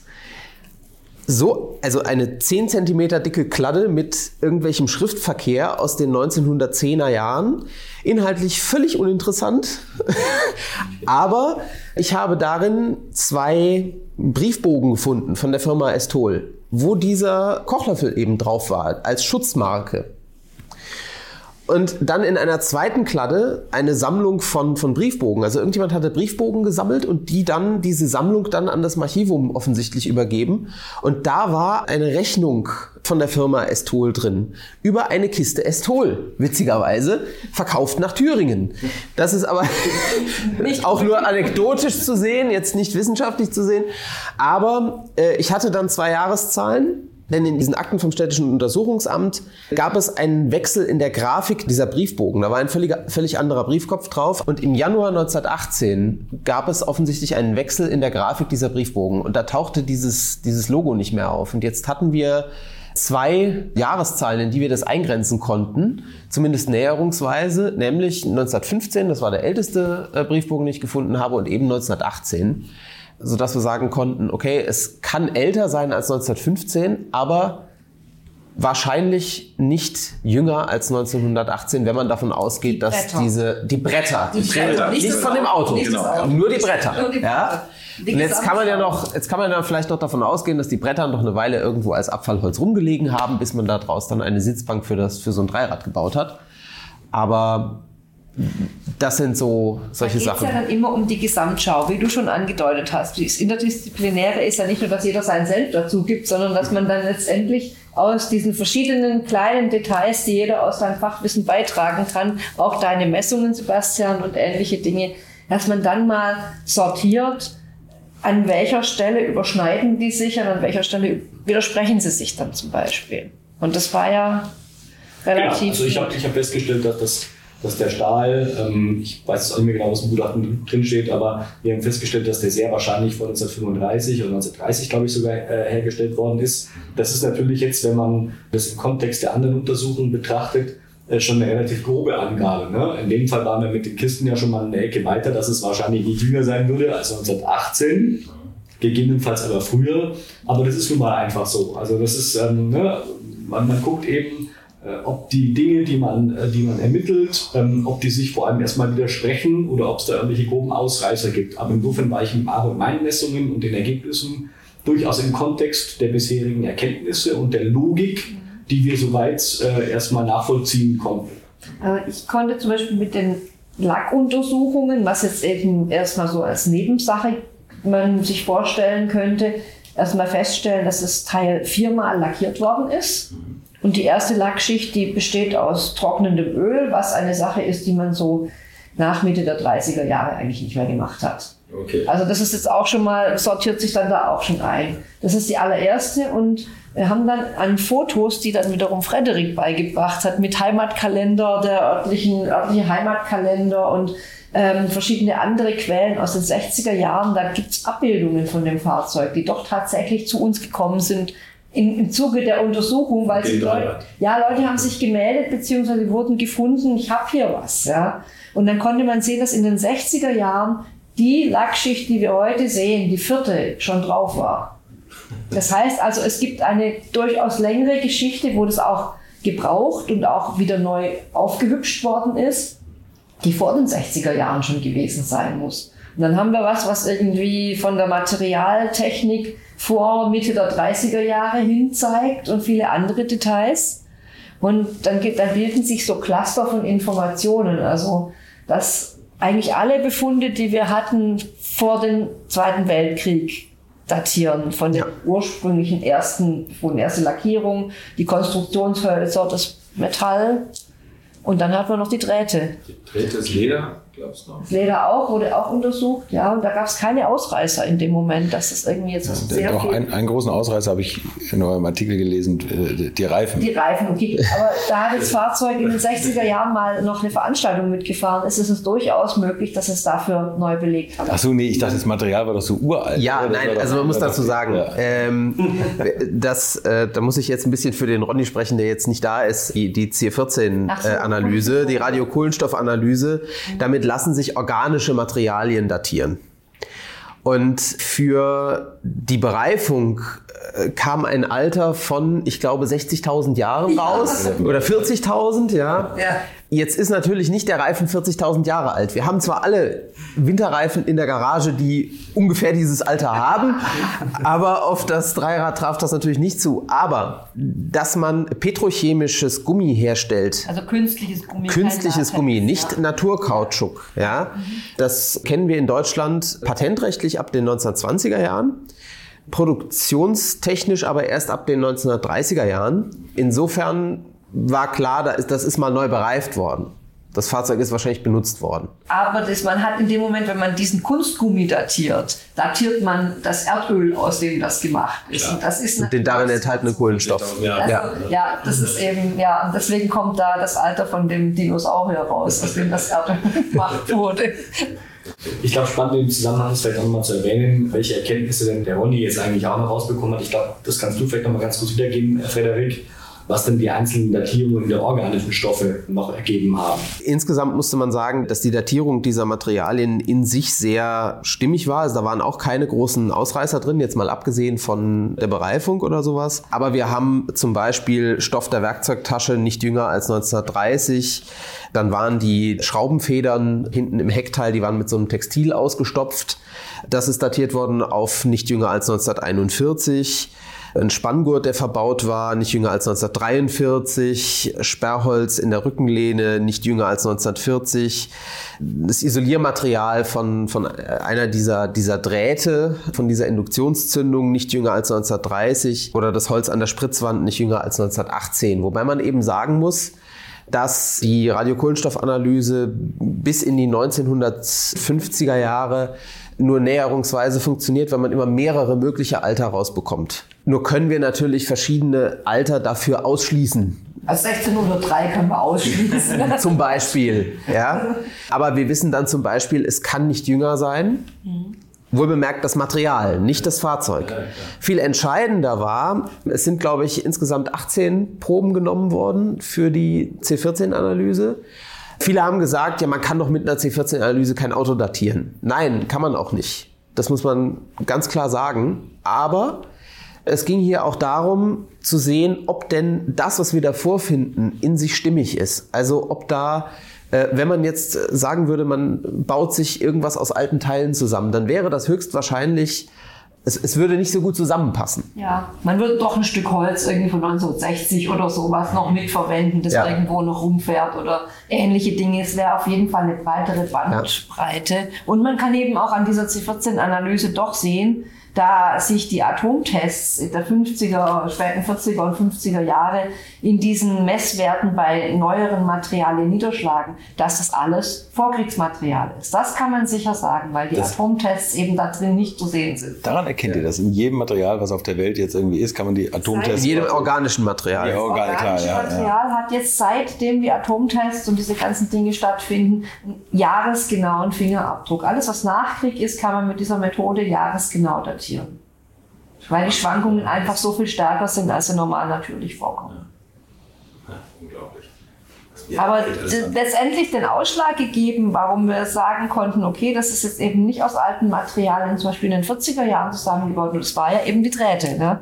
So, also eine 10 cm dicke Kladde mit irgendwelchem Schriftverkehr aus den 1910er Jahren. Inhaltlich völlig uninteressant. Aber ich habe darin zwei Briefbogen gefunden von der Firma Estol, wo dieser Kochlöffel eben drauf war, als Schutzmarke. Und dann in einer zweiten Kladde eine Sammlung von, von Briefbogen. Also irgendjemand hatte Briefbogen gesammelt und die dann, diese Sammlung dann an das Archivum offensichtlich übergeben. Und da war eine Rechnung von der Firma Estol drin. Über eine Kiste Estol, witzigerweise, verkauft nach Thüringen. Das ist aber auch nur anekdotisch zu sehen, jetzt nicht wissenschaftlich zu sehen. Aber äh, ich hatte dann zwei Jahreszahlen denn in diesen Akten vom städtischen Untersuchungsamt gab es einen Wechsel in der Grafik dieser Briefbogen. Da war ein völlig, völlig anderer Briefkopf drauf. Und im Januar 1918 gab es offensichtlich einen Wechsel in der Grafik dieser Briefbogen. Und da tauchte dieses, dieses Logo nicht mehr auf. Und jetzt hatten wir zwei Jahreszahlen, in die wir das eingrenzen konnten, zumindest näherungsweise, nämlich 1915, das war der älteste äh, Briefbogen, den ich gefunden habe, und eben 1918 sodass wir sagen konnten, okay, es kann älter sein als 1915, aber wahrscheinlich nicht jünger als 1918, wenn man davon ausgeht, dass diese die Bretter, die Bretter, nicht, nicht von dem Auto, Auto. nur die Bretter, Nur die ja. Bretter. Die Und jetzt kann man ja noch, jetzt kann man ja vielleicht noch davon ausgehen, dass die Bretter noch eine Weile irgendwo als Abfallholz rumgelegen haben, bis man da draus dann eine Sitzbank für das für so ein Dreirad gebaut hat. Aber das sind so solche Da geht es Sachen. ja dann immer um die Gesamtschau, wie du schon angedeutet hast. Das Interdisziplinäre ist ja nicht nur, dass jeder seinen Senf dazu gibt, sondern dass man dann letztendlich aus diesen verschiedenen kleinen Details, die jeder aus seinem Fachwissen beitragen kann, auch deine Messungen, Sebastian, und ähnliche Dinge, dass man dann mal sortiert, an welcher Stelle überschneiden die sich und an welcher Stelle widersprechen sie sich dann zum Beispiel. Und das war ja Genau, relativ. also ich habe ich hab festgestellt, dass, das, dass der Stahl, ähm, ich weiß auch nicht mehr genau, was im Gutachten drin steht, aber wir haben festgestellt, dass der sehr wahrscheinlich vor 1935 oder 1930, glaube ich, sogar äh, hergestellt worden ist. Das ist natürlich jetzt, wenn man das im Kontext der anderen Untersuchungen betrachtet, äh, schon eine relativ grobe Angabe. Ne? In dem Fall waren wir mit den Kisten ja schon mal eine Ecke weiter, dass es wahrscheinlich nicht jünger sein würde als 1918 gegebenenfalls aber früher. Aber das ist nun mal einfach so. Also das ist, ähm, ne, man, man guckt eben, ob die Dinge, die man, äh, die man ermittelt, ähm, ob die sich vor allem erstmal widersprechen oder ob es da irgendwelche groben Ausreißer gibt. Aber insofern war ich mit Aro und meinen Messungen und den Ergebnissen durchaus im Kontext der bisherigen Erkenntnisse und der Logik, die wir soweit äh, erstmal nachvollziehen konnten. Äh, Ich konnte zum Beispiel mit den Lackuntersuchungen, was jetzt eben erstmal so als Nebensache man sich vorstellen könnte, erstmal feststellen, dass das Teil viermal lackiert worden ist. Und die erste Lackschicht, die besteht aus trocknendem Öl, was eine Sache ist, die man so nach Mitte der 30er Jahre eigentlich nicht mehr gemacht hat. Okay. Also das ist jetzt auch schon mal, sortiert sich dann da auch schon ein. Das ist die allererste und wir haben dann an Fotos, die dann wiederum Frederik beigebracht hat, mit Heimatkalender, der örtlichen, örtliche Heimatkalender und ähm, verschiedene andere Quellen aus den 60er Jahren. Da gibt's Abbildungen von dem Fahrzeug, die doch tatsächlich zu uns gekommen sind in, im Zuge der Untersuchung, weil sie Den Leute, ja, Leute haben sich gemeldet, beziehungsweise wurden gefunden, ich habe hier was. Ja. Und dann konnte man sehen, dass in den 60er Jahren die Lackschicht, die wir heute sehen, die vierte, schon drauf war. Das heißt also, es gibt eine durchaus längere Geschichte, wo das auch gebraucht und auch wieder neu aufgehübscht worden ist, die vor den 60er Jahren schon gewesen sein muss. Und dann haben wir was, was irgendwie von der Materialtechnik vor Mitte der 30er Jahre hin zeigt und viele andere Details. Und dann, gibt, dann bilden sich so Cluster von Informationen. Also, dass eigentlich alle Befunde, die wir hatten vor dem Zweiten Weltkrieg, datieren. Von den ursprünglichen ersten Befunden, erste Lackierung, die Konstruktionshölzer, das Metall. Und dann hat man noch die Drähte. Drehtes Leder, glaubst du Leder auch, wurde auch untersucht, ja, und da gab es keine Ausreißer in dem Moment, dass das irgendwie jetzt sehr Doch, viel... ein, einen großen Ausreißer habe ich in eurem Artikel gelesen, äh, die Reifen. Die Reifen, okay. Aber da hat das Fahrzeug in den 60er Jahren mal noch eine Veranstaltung mitgefahren ist, ist es durchaus möglich, dass es dafür neu belegt hat. Ach so, nee, ich dachte, das Material war doch so uralt. Ja, oder? Nein, also man muss dazu sagen, Ja. ähm, das, äh, da muss ich jetzt ein bisschen für den Ronny sprechen, der jetzt nicht da ist, die, die Ach so, C14-Analyse, die Radiokohlenstoffanalyse. Damit lassen sich organische Materialien datieren. Und für die Bereifung äh, kam ein Alter von, ich glaube, 60.000 Jahren raus oder 40.000, ja. Ja. Jetzt ist natürlich nicht der Reifen 40.000 Jahre alt. Wir haben zwar alle Winterreifen in der Garage, die ungefähr dieses Alter haben, aber auf das Dreirad traf das natürlich nicht zu. Aber dass man petrochemisches Gummi herstellt, Also künstliches Gummi. künstliches Gummi, nicht ja. Naturkautschuk, ja, das kennen wir in Deutschland patentrechtlich ab den 1920er Jahren. Produktionstechnisch aber erst ab den 1930er Jahren. Insofern war klar, da ist- das ist mal neu bereift worden. Das Fahrzeug ist wahrscheinlich benutzt worden. Aber das, man hat in dem Moment, wenn man diesen Kunstgummi datiert, datiert man das Erdöl, aus dem das gemacht ist. Und das ist Und den darin enthaltenen Kohlenstoff. Ja. Also, Ja. ja. das ist eben, ja, und deswegen kommt da das Alter von dem Dinosaurier raus, aus dem das Erdöl gemacht wurde. Ich glaube, spannend im Zusammenhang ist vielleicht auch nochmal zu erwähnen, welche Erkenntnisse denn der Ronny jetzt eigentlich auch noch rausbekommen hat. Ich glaube, das kannst du vielleicht nochmal ganz kurz wiedergeben, Frederik, was denn die einzelnen Datierungen der organischen Stoffe noch ergeben haben. Insgesamt musste man sagen, dass die Datierung dieser Materialien in sich sehr stimmig war. Also da waren auch keine großen Ausreißer drin, jetzt mal abgesehen von der Bereifung oder sowas. Aber wir haben zum Beispiel Stoff der Werkzeugtasche nicht jünger als 1930. Dann waren die Schraubenfedern hinten im Heckteil, die waren mit so einem Textil ausgestopft. Das ist datiert worden auf nicht jünger als 1941. Ein Spanngurt, der verbaut war, nicht jünger als 1943. Sperrholz in der Rückenlehne, nicht jünger als 1940. Das Isoliermaterial von, von einer dieser, dieser Drähte, von dieser Induktionszündung, nicht jünger als 1930. Oder das Holz an der Spritzwand, nicht jünger als 1918. Wobei man eben sagen muss, dass die Radiokohlenstoffanalyse bis in die 1950er Jahre nur näherungsweise funktioniert, wenn man immer mehrere mögliche Alter rausbekommt. Nur können wir natürlich verschiedene Alter dafür ausschließen. Also 1603 können wir ausschließen. Zum Beispiel, ja. Aber wir wissen dann zum Beispiel, es kann nicht jünger sein. Wohlbemerkt das Material, nicht das Fahrzeug. Viel entscheidender war, es sind, glaube ich, insgesamt 18 Proben genommen worden für die C14-Analyse. Viele haben gesagt, ja, man kann doch mit einer C14-Analyse kein Auto datieren. Nein, kann man auch nicht. Das muss man ganz klar sagen. Aber es ging hier auch darum zu sehen, ob denn das, was wir da vorfinden, in sich stimmig ist. Also ob da, äh, wenn man jetzt sagen würde, man baut sich irgendwas aus alten Teilen zusammen, dann wäre das höchstwahrscheinlich, es, es würde nicht so gut zusammenpassen. Ja, man würde doch ein Stück Holz irgendwie von 1960 oder sowas noch mitverwenden, das Ja. irgendwo noch rumfährt oder ähnliche Dinge. Es wäre auf jeden Fall eine breitere Bandbreite. Und man kann eben auch an dieser C14-Analyse doch sehen, da sich die Atomtests der 50er, späten 40er und 50er Jahre in diesen Messwerten bei neueren Materialien niederschlagen, dass das alles Vorkriegsmaterial ist. Das kann man sicher sagen, weil die Atomtests eben da drin nicht zu sehen sind. Daran erkennt ihr das. In jedem Material, was auf der Welt jetzt irgendwie ist, kann man die Atomtests. In jedem organischen Material. Ja, Organ, klar, organische ja, ja. Material hat jetzt seitdem die Atomtests und diese ganzen Dinge stattfinden, einen jahresgenauen Fingerabdruck. Alles, was Nachkrieg ist, kann man mit dieser Methode jahresgenau datieren. Weil die Schwankungen einfach so viel stärker sind, als sie normal natürlich vorkommen. Unglaublich. Aber letztendlich den Ausschlag gegeben, warum wir sagen konnten, okay, das ist jetzt eben nicht aus alten Materialien, zum Beispiel in den 40er Jahren zusammengebaut, und das war ja eben die Drähte. Ne?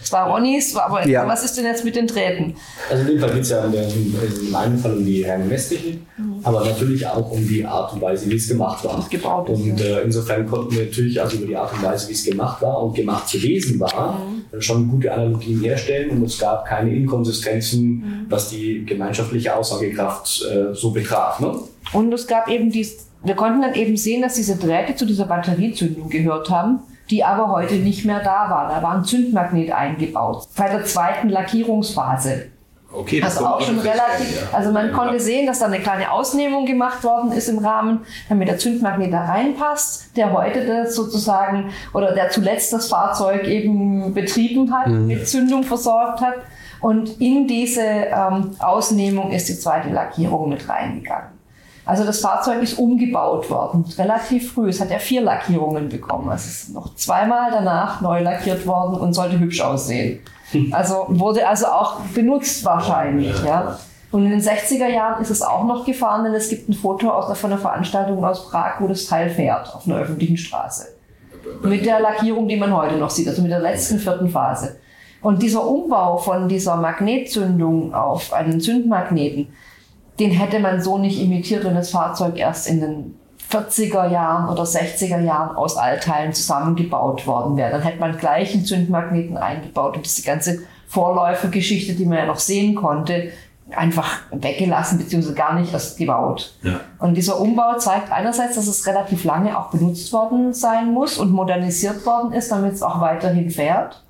Das war Ronnys, aber Ja. was ist denn jetzt mit den Drähten? Also in dem Fall geht es ja in, der, in einem Fall um die reine Messtechnik, aber natürlich auch um die Art und Weise, wie es gemacht war. es gebaut ist, Und ja. äh, insofern konnten wir natürlich also über die Art und Weise, wie es gemacht war und gemacht gewesen war, äh, schon gute Analogien herstellen und es gab keine Inkonsistenzen, was die gemeinschaftliche Aussagekraft äh, so betraf. Ne? Und es gab eben dies, wir konnten dann eben sehen, dass diese Drähte zu dieser Batteriezündung gehört haben, die aber heute nicht mehr da war. Da war ein Zündmagnet eingebaut. Bei der zweiten Lackierungsphase. Okay, Also auch schon relativ, also man konnte sehen, dass da eine kleine Ausnehmung gemacht worden ist im Rahmen, damit der Zündmagnet da reinpasst, der heute das sozusagen oder der zuletzt das Fahrzeug eben betrieben hat, mit Zündung versorgt hat. Und in diese ähm, Ausnehmung ist die zweite Lackierung mit reingegangen. Also das Fahrzeug ist umgebaut worden, relativ früh. Es hat ja vier Lackierungen bekommen. Es ist noch zweimal danach neu lackiert worden und sollte hübsch aussehen. Also wurde also auch benutzt wahrscheinlich, ja. Und in den 60er Jahren ist es auch noch gefahren, denn es gibt ein Foto aus, von einer Veranstaltung aus Prag, wo das Teil fährt auf einer öffentlichen Straße. Mit der Lackierung, die man heute noch sieht, also mit der letzten vierten Phase. Und dieser Umbau von dieser Magnetzündung auf einen Zündmagneten, den hätte man so nicht imitiert, wenn das Fahrzeug erst in den 40er Jahren oder 60er Jahren aus Altteilen zusammengebaut worden wäre. Dann hätte man gleich einen Zündmagneten eingebaut und diese ganze Vorläufergeschichte, die man ja noch sehen konnte, einfach weggelassen bzw. gar nicht erst gebaut. Ja. Und dieser Umbau zeigt einerseits, dass es relativ lange auch benutzt worden sein muss und modernisiert worden ist, damit es auch weiterhin fährt.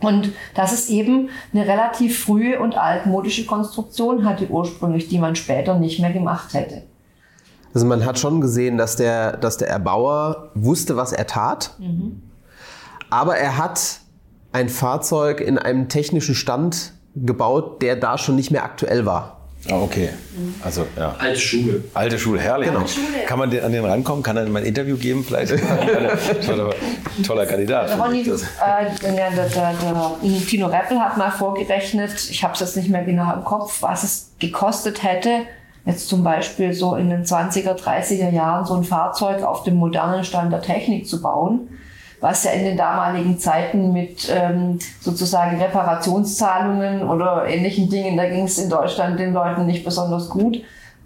Und dass es eben eine relativ frühe und altmodische Konstruktion hatte ursprünglich, die man später nicht mehr gemacht hätte. Also man hat schon gesehen, dass der, dass der Erbauer wusste, was er tat, mhm. aber er hat ein Fahrzeug in einem technischen Stand gebaut, der da schon nicht mehr aktuell war. Ah, okay. Also, ja. Alte Schule. Alte Schule, herrlich. Genau. Schule. Kann man den, an den rankommen? Kann er mal ein Interview geben vielleicht? toller, toller Kandidat. Ronny, äh, der, der, der, Tino Reppel hat mal vorgerechnet, ich habe es jetzt nicht mehr genau im Kopf, was es gekostet hätte, jetzt zum Beispiel so in den 20er, 30er Jahren so ein Fahrzeug auf dem modernen Stand der Technik zu bauen was ja in den damaligen Zeiten mit ähm, sozusagen Reparationszahlungen oder ähnlichen Dingen, da ging es in Deutschland den Leuten nicht besonders gut,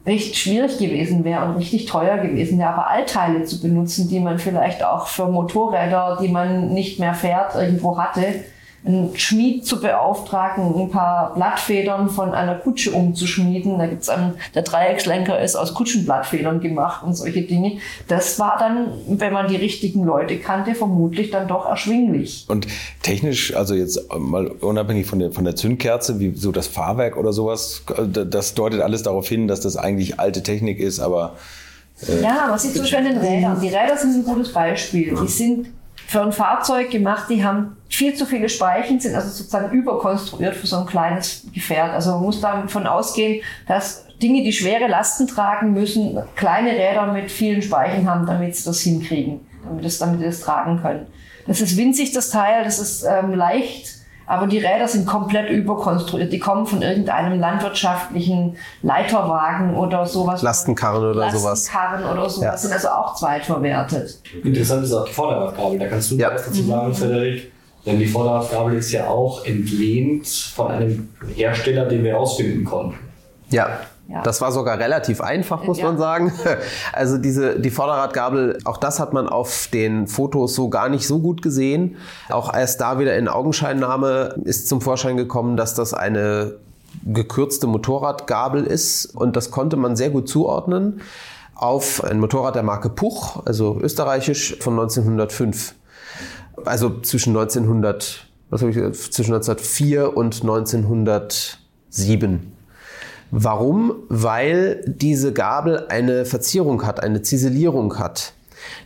recht schwierig gewesen wäre und richtig teuer gewesen wäre. Aber Altteile zu benutzen, die man vielleicht auch für Motorräder, die man nicht mehr fährt, irgendwo hatte, einen Schmied zu beauftragen, ein paar Blattfedern von einer Kutsche umzuschmieden. Da gibt's einen, der Dreieckslenker ist aus Kutschenblattfedern gemacht und solche Dinge. Das war dann, wenn man die richtigen Leute kannte, vermutlich dann doch erschwinglich. Und technisch, also jetzt mal unabhängig von der, von der Zündkerze, wie so das Fahrwerk oder sowas, das deutet alles darauf hin, dass das eigentlich alte Technik ist, aber äh ja, aber sieht so schön in den Rädern. Die Räder sind ein gutes Beispiel. Die sind für ein Fahrzeug gemacht, die haben viel zu viele Speichen, sind also sozusagen überkonstruiert für so ein kleines Gefährt. Also man muss davon ausgehen, dass Dinge, die schwere Lasten tragen müssen, kleine Räder mit vielen Speichen haben, damit sie das hinkriegen, damit, das, damit sie das tragen können. Das ist winzig, das Teil, das ist ähm, leicht aber die Räder sind komplett überkonstruiert. Die kommen von irgendeinem landwirtschaftlichen Leiterwagen oder sowas. Lastenkarren oder Lastenkarren sowas. Lastenkarren oder sowas ja. sind also auch zweitverwertet. Interessant ist auch die Vorderradgabel. Da kannst du ja. was dazu sagen, mhm. Frederik. Denn die Vorderradgabel ist ja auch entlehnt von einem Hersteller, den wir herausfinden konnten. Ja. Ja. Das war sogar relativ einfach, muss ja. man sagen. Also diese, die Vorderradgabel, auch das hat man auf den Fotos so gar nicht so gut gesehen. Auch erst da wieder in Augenscheinnahme ist zum Vorschein gekommen, dass das eine gekürzte Motorradgabel ist und das konnte man sehr gut zuordnen auf ein Motorrad der Marke Puch, also österreichisch von 1905. Also zwischen 1900, was habe ich gesagt, zwischen 1904 und 1907. Warum? Weil diese Gabel eine Verzierung hat, eine Ziselierung hat.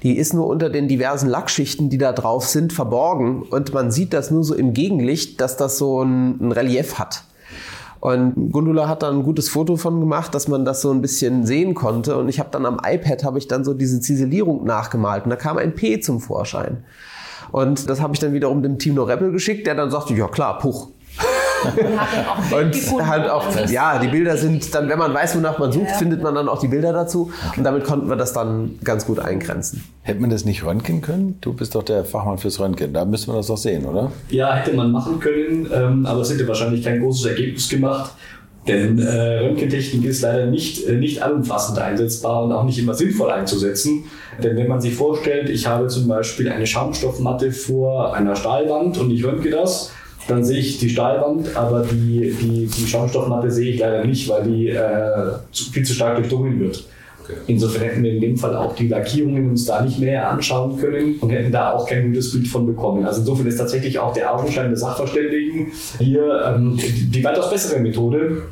Die ist nur unter den diversen Lackschichten, die da drauf sind, verborgen und man sieht das nur so im Gegenlicht, dass das so ein, ein Relief hat. Und Gundula hat da ein gutes Foto von gemacht, dass man das so ein bisschen sehen konnte. Und ich habe dann am iPad habe ich dann so diese Ziselierung nachgemalt und da kam ein P zum Vorschein. Und das habe ich dann wiederum dem Team No Rebel geschickt, der dann sagte, ja klar, Puch, und halt auch, ja, die Bilder sind dann, wenn man weiß, wonach man sucht, ja. findet man dann auch die Bilder dazu. Und damit konnten wir das dann ganz gut eingrenzen. Hätte man das nicht röntgen können? Du bist doch der Fachmann fürs Röntgen. Da müsste man das doch sehen, oder? Ja, hätte man machen können, ähm, aber es hätte wahrscheinlich kein großes Ergebnis gemacht. Denn äh, Röntgentechnik ist leider nicht, äh, nicht allumfassend einsetzbar und auch nicht immer sinnvoll einzusetzen. Denn wenn man sich vorstellt, ich habe zum Beispiel eine Schaumstoffmatte vor einer Stahlwand und ich röntge das, dann sehe ich die Stahlwand, aber die, die, die Schaumstoffmatte sehe ich leider nicht, weil die äh, zu, viel zu stark durchdrungen wird. Okay. Insofern hätten wir in dem Fall auch die Lackierungen uns da nicht mehr anschauen können und hätten da auch kein gutes Bild von bekommen. Also insofern ist tatsächlich auch der Augenschein des Sachverständigen hier ähm, die, die weitaus bessere Methode.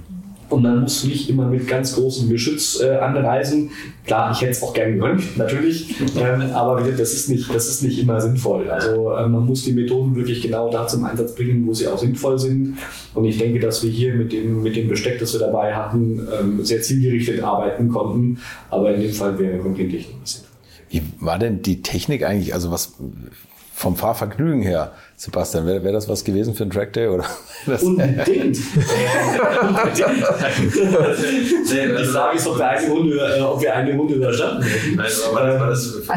Und man muss nicht immer mit ganz großem Geschütz äh, anreisen. Klar, ich hätte es auch gern gewünscht, natürlich, ähm, aber das ist, nicht, das ist nicht immer sinnvoll. Also äh, man muss die Methoden wirklich genau da zum Einsatz bringen, wo sie auch sinnvoll sind. Und ich denke, dass wir hier mit dem, mit dem Besteck, das wir dabei hatten, ähm, sehr zielgerichtet arbeiten konnten. Aber in dem Fall wäre Röntgentechnik sinnvoll. Wie war denn die Technik eigentlich, also was vom Fahrvergnügen her, Sebastian, wäre wär das was gewesen für ein Trackday? Oder das Unbedingt. Die Frage ist, ob wir eine Runde, äh, ob wir eine Runde überstanden hätten. Es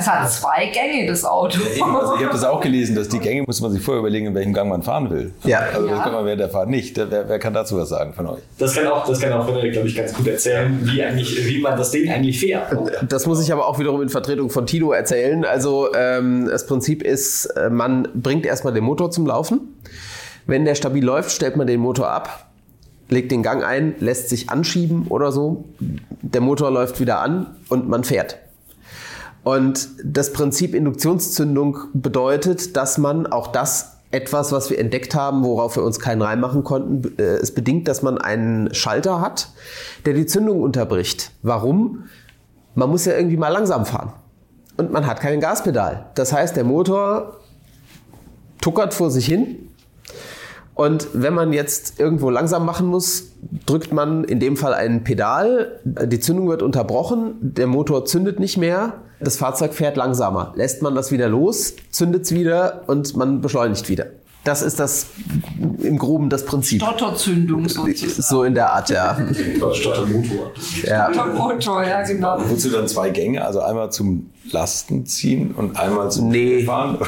hat zwei Gänge, das Auto. Also ich habe das auch gelesen, dass die Gänge muss man sich vorher überlegen, in welchem Gang man fahren will. Ja. Also das Ja. kann man während der Fahrt nicht. Wer, wer kann dazu was sagen von euch? Das kann auch, das kann auch Frederik, glaube ich, ganz gut erzählen, wie, eigentlich, wie man das Ding eigentlich fährt. Das muss ich aber auch wiederum in Vertretung von Tino erzählen. Also ähm, das Prinzip ist, äh, man bringt erstmal den Motor zum Laufen. Wenn der stabil läuft, stellt man den Motor ab, legt den Gang ein, lässt sich anschieben oder so. Der Motor läuft wieder an und man fährt. Und das Prinzip Induktionszündung bedeutet, dass man auch das etwas, was wir entdeckt haben, worauf wir uns keinen reinmachen konnten, äh, es bedingt, dass man einen Schalter hat, der die Zündung unterbricht. Warum? Man muss ja irgendwie mal langsam fahren. Und man hat kein Gaspedal. Das heißt, der Motor tuckert vor sich hin. Und wenn man jetzt irgendwo langsam machen muss, drückt man in dem Fall ein Pedal, die Zündung wird unterbrochen, der Motor zündet nicht mehr, das Fahrzeug fährt langsamer. Lässt man das wieder los, zündet es wieder und man beschleunigt wieder. Das ist das im Groben das Prinzip. Stotterzündung sozusagen. So in der Art, ja. Statt dem Motor. ja. Stottermotor, ja genau. Wozu dann zwei Gänge? Also einmal zum Lasten ziehen und einmal zum Nee. Fahren?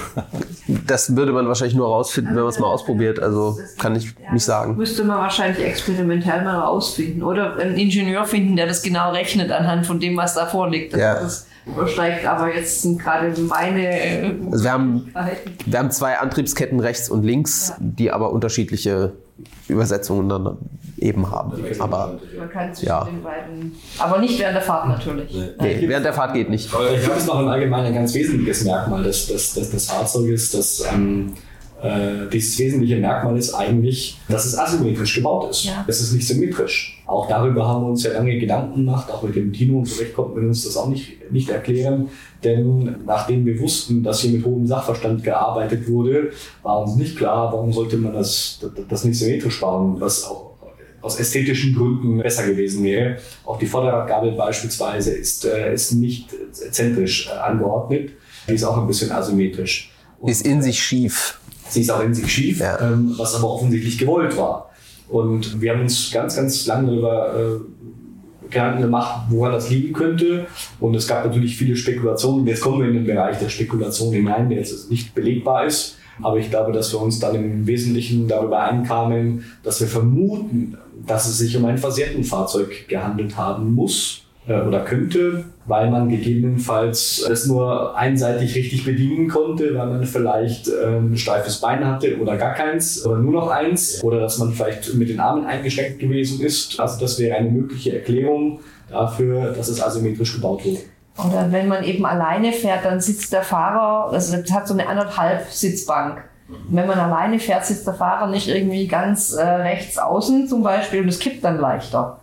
Das würde man wahrscheinlich nur rausfinden, wenn man es mal ausprobiert. Also kann ich nicht sagen. Müsste man wahrscheinlich experimentell mal rausfinden. Oder einen Ingenieur finden, der das genau rechnet anhand von dem, was da vorliegt. Ja. Das übersteigt aber jetzt sind gerade meine Also wir haben, wir haben zwei Antriebsketten rechts und links, die aber unterschiedliche Übersetzungen dann eben haben. Aber Man kann zwischen Ja. den beiden. Aber nicht während der Fahrt natürlich. nee, während der Fahrt geht nicht. Aber ich glaube, es ist noch ein allgemein ein ganz wesentliches Merkmal des, des, des, des Fahrzeuges, dass ähm, äh, dieses wesentliche Merkmal ist eigentlich, dass es asymmetrisch gebaut ist. Ja. Es ist nicht symmetrisch. Auch darüber haben wir uns ja lange Gedanken gemacht, auch mit dem Tino und vielleicht konnten wir uns das auch nicht, nicht erklären. Denn nachdem wir wussten, dass hier mit hohem Sachverstand gearbeitet wurde, war uns nicht klar, warum sollte man das, das nicht symmetrisch bauen, was auch aus ästhetischen Gründen besser gewesen wäre. Auch die Vorderradgabel beispielsweise ist, äh, ist nicht zentrisch äh, angeordnet. Die ist auch ein bisschen asymmetrisch. Und Ist in sich schief. Sie ist auch in sich schief, Ja. ähm, was aber offensichtlich gewollt war. Und wir haben uns ganz, ganz lange darüber äh, Gedanken gemacht, woran das liegen könnte. Und es gab natürlich viele Spekulationen. Jetzt kommen wir in den Bereich der Spekulation hinein, der jetzt nicht belegbar ist. Aber ich glaube, dass wir uns dann im Wesentlichen darüber einkamen, dass wir vermuten, dass es sich um ein versehrten Fahrzeug gehandelt haben muss oder könnte, weil man gegebenenfalls es nur einseitig richtig bedienen konnte, weil man vielleicht ähm, ein steifes Bein hatte oder gar keins oder nur noch eins oder dass man vielleicht mit den Armen eingeschränkt gewesen ist. Also das wäre eine mögliche Erklärung dafür, dass es asymmetrisch gebaut wurde. Oder wenn man eben alleine fährt, dann sitzt der Fahrer, also das hat so eine anderthalb Sitzbank. Und wenn man alleine fährt, sitzt der Fahrer nicht irgendwie ganz äh, rechts außen zum Beispiel und es kippt dann leichter.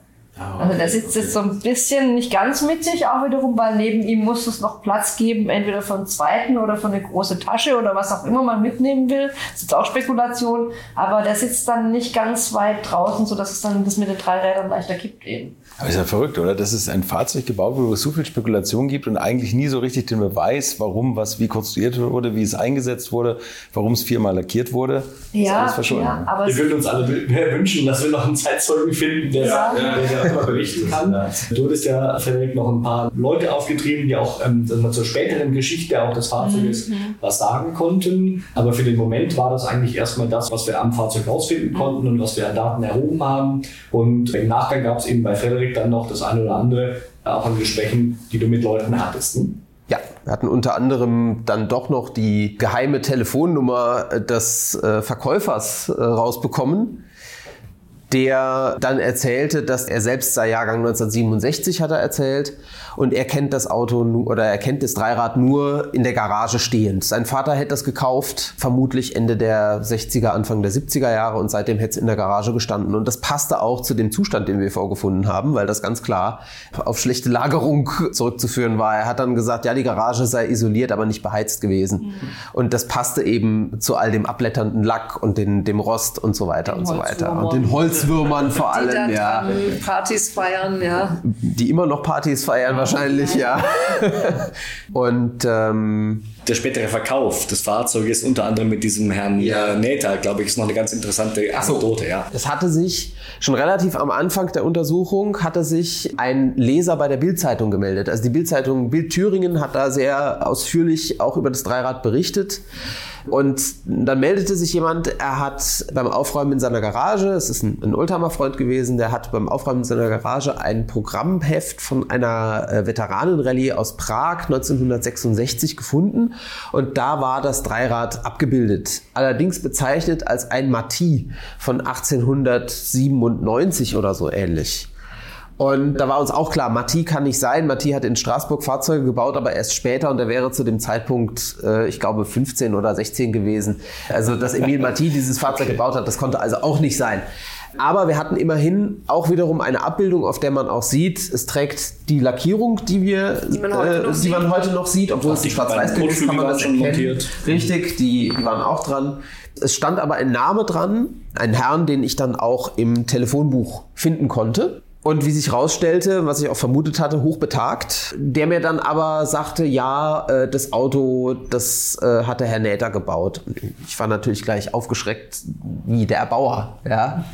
Also der sitzt jetzt so ein bisschen nicht ganz mittig, auch wiederum, weil neben ihm muss es noch Platz geben, entweder für einen zweiten oder für eine große Tasche oder was auch immer man mitnehmen will. Das ist auch Spekulation, aber der sitzt dann nicht ganz weit draußen, sodass es dann das mit den drei Rädern leichter kippt eben. Aber ist ja verrückt, oder? Dass es ein Fahrzeug gebaut wurde, wo es so viel Spekulation gibt und eigentlich nie so richtig den Beweis, warum was wie konstruiert wurde, wie es eingesetzt wurde, warum es viermal lackiert wurde. ist alles verschwunden. ja, aber Wir würden uns alle wünschen, dass wir noch einen Zeitzeugen finden, der, Ja. der darüber berichten kann. Du hattest ja, Frederik, noch ein paar Leute aufgetrieben, die auch ähm, zur späteren Geschichte auch des Fahrzeuges was sagen konnten. Aber für den Moment war das eigentlich erstmal das, was wir am Fahrzeug rausfinden konnten und was wir an Daten erhoben haben. Und im Nachgang gab es eben bei Frederik dann noch das eine oder andere, äh, auch an Gesprächen, die du mit Leuten hattest. Ne? Ja, wir hatten unter anderem dann doch noch die geheime Telefonnummer des äh, Verkäufers äh, rausbekommen, der dann erzählte, dass er selbst sei Jahrgang 1967, hat er erzählt, und er kennt das Auto oder er kennt das Dreirad nur in der Garage stehend. Sein Vater hätte das gekauft, vermutlich Ende der 60er, Anfang der 70er Jahre und seitdem hätte es in der Garage gestanden. Und das passte auch zu dem Zustand, den wir vorgefunden haben, weil das ganz klar auf schlechte Lagerung zurückzuführen war. Er hat dann gesagt, ja, die Garage sei isoliert, aber nicht beheizt gewesen. Und das passte eben zu all dem abblätternden Lack und den, dem Rost und so weiter und so weiter. Und den Holzwürmern vor die allem, dann ja. ähm, Partys feiern, ja. Die immer noch Partys feiern wahrscheinlich, ja. Und ähm, der spätere Verkauf des Fahrzeuges, unter anderem mit diesem Herrn Ja. äh, Näther, glaube ich, ist noch eine ganz interessante Anekdote. Ja. Es hatte sich schon relativ am Anfang der Untersuchung hatte sich ein Leser bei der Bildzeitung gemeldet. Also die Bildzeitung Bild Thüringen hat da sehr ausführlich auch über das Dreirad berichtet. Und dann meldete sich jemand, er hat beim Aufräumen in seiner Garage, es ist ein, ein Oldtimer-Freund gewesen, der hat beim Aufräumen in seiner Garage ein Programmheft von einer äh, Veteranenrallye aus Prag 1966 gefunden und da war das Dreirad abgebildet. Allerdings bezeichnet als ein Mati von 1897 oder so ähnlich. Und da war uns auch klar, Matti kann nicht sein. Matti hat in Straßburg Fahrzeuge gebaut, aber erst später und er wäre zu dem Zeitpunkt, äh, ich glaube, 15 oder 16 gewesen. Also, dass Emil Matti dieses Fahrzeug gebaut hat, das konnte also auch nicht sein. Aber wir hatten immerhin auch wiederum eine Abbildung, auf der man auch sieht, es trägt die Lackierung, die wir, die man heute noch die sieht. man heute noch sieht, obwohl es Schwarz-Weiß-Bild ist, kann man das erkennen. montiert. Richtig, die, die waren auch dran. Es stand aber ein Name dran, ein Herrn, den ich dann auch im Telefonbuch finden konnte. Und wie sich rausstellte, was ich auch vermutet hatte, hochbetagt, der mir dann aber sagte, ja, äh, das Auto, das äh, hat der Herr Näter gebaut. Ich war natürlich gleich aufgeschreckt, wie der Bauer, ja.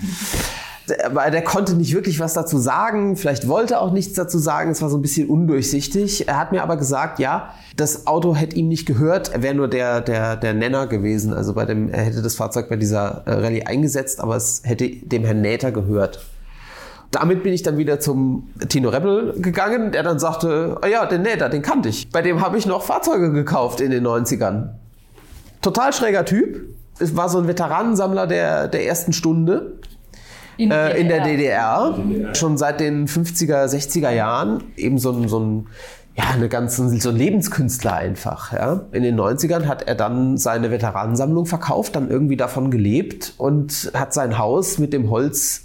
Aber der konnte nicht wirklich was dazu sagen, vielleicht wollte auch nichts dazu sagen, es war so ein bisschen undurchsichtig. Er hat mir aber gesagt, ja, das Auto hätte ihm nicht gehört, er wäre nur der, der, der Nenner gewesen. Also bei dem, er hätte das Fahrzeug bei dieser äh, Rallye eingesetzt, aber es hätte dem Herrn Näter gehört. Damit bin ich dann wieder zum Tino Rebel gegangen, der dann sagte, oh ja, den Näter, den kannte ich. Bei dem habe ich noch Fahrzeuge gekauft in den 90ern. Total schräger Typ. Es war so ein Veteranensammler der, der ersten Stunde In, äh, in der DDR, schon seit den 50er, 60er Jahren, eben so ein, so ein ja, eine ganze, so ein Lebenskünstler einfach. Ja. In den 90ern hat er dann seine Veteranensammlung verkauft, dann irgendwie davon gelebt und hat sein Haus mit dem Holz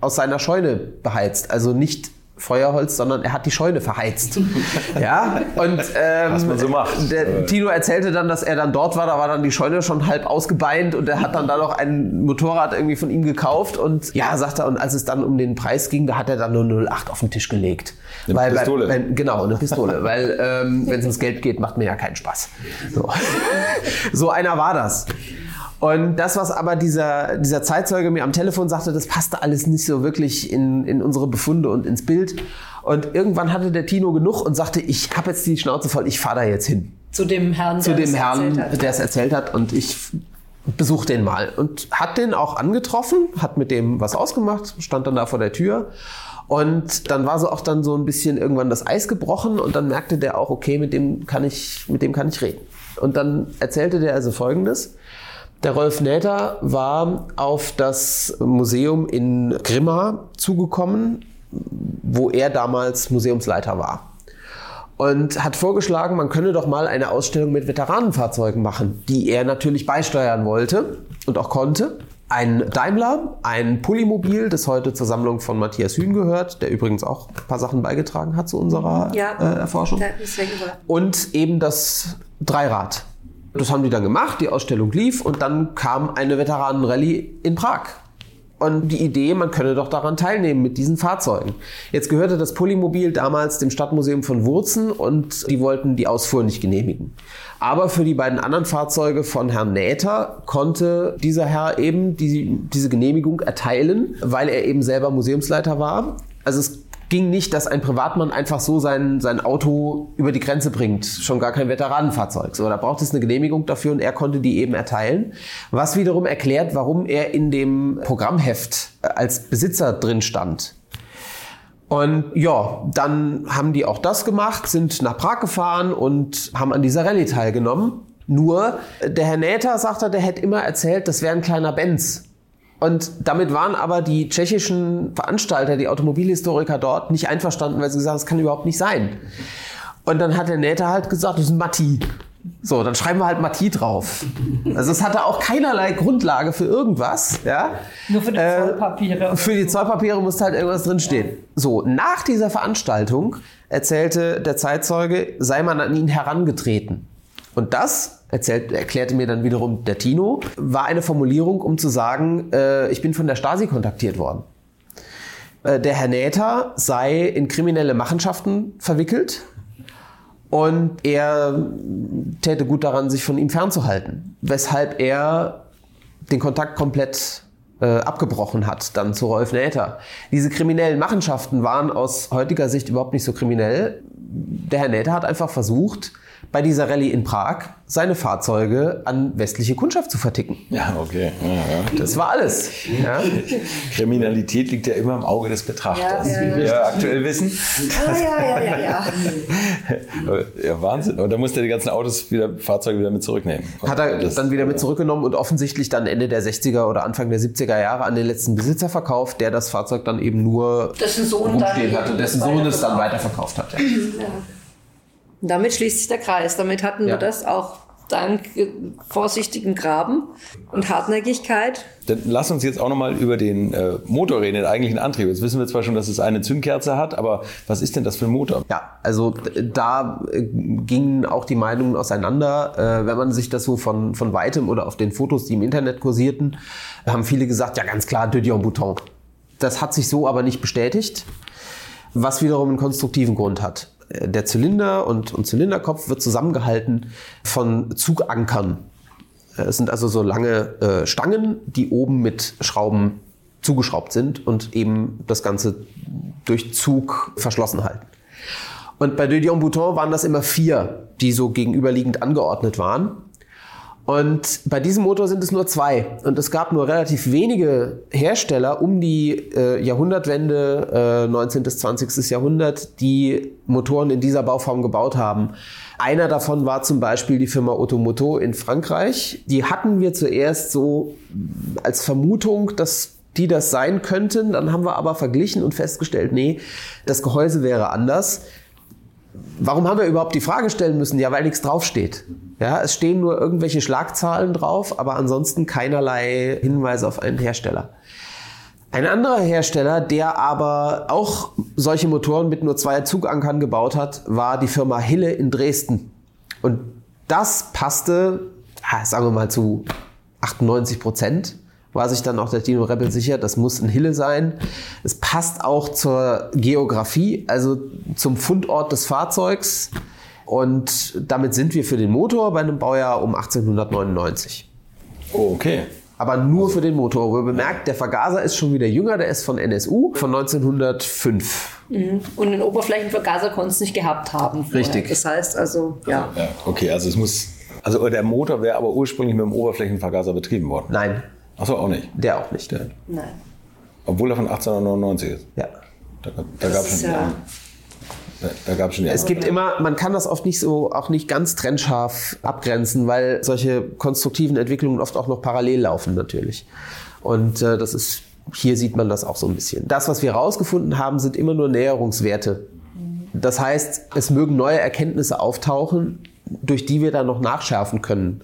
aus seiner Scheune beheizt. Also nicht Feuerholz, sondern er hat die Scheune verheizt. ja, und ähm, Was man so macht. Der Tino erzählte dann, dass er dann dort war, da war dann die Scheune schon halb ausgebeint und er hat dann da noch ein Motorrad irgendwie von ihm gekauft und ja, sagt er, und als es dann um den Preis ging, da hat er dann nur 08 auf den Tisch gelegt. Eine weil, Pistole. Weil, genau, eine Pistole, weil ähm, wenn es ums Geld geht, macht mir ja keinen Spaß. So, so einer war das. Und das, was aber dieser, dieser Zeitzeuge mir am Telefon sagte, das passte alles nicht so wirklich in, in unsere Befunde und ins Bild. Und irgendwann hatte der Tino genug und sagte, ich habe jetzt die Schnauze voll, ich fahre da jetzt hin. Zu dem Herrn, Zu der dem das Herrn, erzählt hat. der es erzählt hat. Und ich besuche den mal. Und hat den auch angetroffen, hat mit dem was ausgemacht, stand dann da vor der Tür. Und dann war so auch dann so ein bisschen irgendwann das Eis gebrochen und dann merkte der auch, okay, mit dem kann ich, mit dem kann ich reden. Und dann erzählte der also Folgendes. Der Rolf Näther war auf das Museum in Grimma zugekommen, wo er damals Museumsleiter war. Und hat vorgeschlagen, man könne doch mal eine Ausstellung mit Veteranenfahrzeugen machen, die er natürlich beisteuern wollte und auch konnte. Ein Daimler, ein Polymobil, das heute zur Sammlung von Matthias Hühn gehört, der übrigens auch ein paar Sachen beigetragen hat zu unserer Ja. äh, Erforschung und eben das Dreirad. Das haben die dann gemacht, die Ausstellung lief und dann kam eine Veteranenrallye in Prag. Und die Idee, man könne doch daran teilnehmen mit diesen Fahrzeugen. Jetzt gehörte das Polymobil damals dem Stadtmuseum von Wurzen und die wollten die Ausfuhr nicht genehmigen. Aber für die beiden anderen Fahrzeuge von Herrn Näther konnte dieser Herr eben die, diese Genehmigung erteilen, weil er eben selber Museumsleiter war. Also es ging nicht, dass ein Privatmann einfach so sein, sein Auto über die Grenze bringt. Schon gar kein Veteranenfahrzeug. So, da braucht es eine Genehmigung dafür und er konnte die eben erteilen. Was wiederum erklärt, warum er in dem Programmheft äh, als Besitzer drin stand. Und ja, dann haben die auch das gemacht, sind nach Prag gefahren und haben an dieser Rallye teilgenommen. Nur, äh, der Herr Näther sagte, der hätte immer erzählt, das wäre ein kleiner Benz. Und damit waren aber die tschechischen Veranstalter, die Automobilhistoriker dort nicht einverstanden, weil sie gesagt haben, das kann überhaupt nicht sein. Und dann hat der Nähter halt gesagt, das ist ein Matti. So, dann schreiben wir halt Matti drauf. Also es hatte auch keinerlei Grundlage für irgendwas. Ja? Nur für die Äh, Zollpapiere. Für die Zollpapiere musste halt irgendwas drinstehen. So, nach dieser Veranstaltung erzählte der Zeitzeuge, sei man an ihn herangetreten. Und das, erzählt, erklärte mir dann wiederum der Tino, war eine Formulierung, um zu sagen, äh, ich bin von der Stasi kontaktiert worden. Äh, der Herr Näther sei in kriminelle Machenschaften verwickelt Und er täte gut daran, sich von ihm fernzuhalten. Weshalb er den Kontakt komplett äh, abgebrochen hat, dann zu Rolf Näther. Diese kriminellen Machenschaften waren aus heutiger Sicht überhaupt nicht so kriminell. Der Herr Näther hat einfach versucht, bei dieser Rallye in Prag seine Fahrzeuge an westliche Kundschaft zu verticken. Ja, okay. Ja, ja. Das war alles. Ja. Kriminalität liegt ja immer im Auge des Betrachters, Ja, ja, wie wir aktuell wissen. Ja, ja, ja, ja. Ja, Wahnsinn. Und da musste er die ganzen Autos wieder, Fahrzeuge wieder mit zurücknehmen. Hat er Das- dann wieder mit zurückgenommen und offensichtlich dann Ende der 60er oder Anfang der 70er Jahre an den letzten Besitzer verkauft, der das Fahrzeug dann eben nur Dessen Sohn dann rumstehen hatte, dessen Sohn es dann weiterverkauft hat. Ja. Und damit schließt sich der Kreis. Damit hatten Ja. wir das auch dank vorsichtigen Graben und Hartnäckigkeit. Dann lass uns jetzt auch nochmal über den äh, Motor reden, den eigentlichen Antrieb. Jetzt wissen wir zwar schon, dass es eine Zündkerze hat, aber was ist denn das für ein Motor? Ja, also da äh, gingen auch die Meinungen auseinander. Äh, wenn man sich das so von, von weitem oder auf den Fotos, die im Internet kursierten, haben viele gesagt, ja ganz klar, de Dion Bouton. Das hat sich so aber nicht bestätigt, was wiederum einen konstruktiven Grund hat. Der Zylinder und, und Zylinderkopf wird zusammengehalten von Zugankern. Äh, Es sind also so lange äh, Stangen, die oben mit Schrauben zugeschraubt sind und eben das Ganze durch Zug verschlossen halten. Und bei De Dion Bouton waren das immer vier, die so gegenüberliegend angeordnet waren. Und bei diesem Motor sind es nur zwei. Und es gab nur relativ wenige Hersteller um die äh, Jahrhundertwende, äh, 19. bis 20. Jahrhundert, die Motoren in dieser Bauform gebaut haben. Einer davon war zum Beispiel die Firma Automoto in Frankreich. Die hatten wir zuerst so als Vermutung, dass die das sein könnten. Dann haben wir aber verglichen und festgestellt, nee, das Gehäuse wäre anders. Warum haben wir überhaupt die Frage stellen müssen? Ja, weil nichts draufsteht. Ja, es stehen nur irgendwelche Schlagzahlen drauf, aber ansonsten keinerlei Hinweise auf einen Hersteller. Ein anderer Hersteller, der aber auch solche Motoren mit nur zwei Zugankern gebaut hat, war die Firma Hille in Dresden. Und das passte, sagen wir mal, zu 98 Prozent. War sich dann auch der Dino Rebel sicher, das muss ein Hille sein. Es passt auch zur Geografie, also zum Fundort des Fahrzeugs. Und damit sind wir für den Motor bei einem Baujahr um 1899. Oh, okay. Aber nur für den Motor. Wo bemerkt, der Vergaser ist schon wieder jünger, der ist von NSU von 1905. Und einen Oberflächenvergaser konnten es nicht gehabt haben. vorher. Richtig. Das heißt also, ja. Ja, okay, also es muss. Also der Motor wäre aber ursprünglich mit dem Oberflächenvergaser betrieben worden. Nein, Achso, auch nicht. der auch nicht. Nein. Obwohl er von 1899 ist. Ja. Da, da gab es schon, ja- da, da gab's schon die Es gibt immer, man kann das oft nicht so, auch nicht ganz trennscharf abgrenzen, weil solche konstruktiven Entwicklungen oft auch noch parallel laufen natürlich. Und äh, das ist, hier sieht man das auch so ein bisschen. Das, was wir herausgefunden haben, sind immer nur Näherungswerte. Das heißt, es mögen neue Erkenntnisse auftauchen, durch die wir dann noch nachschärfen können.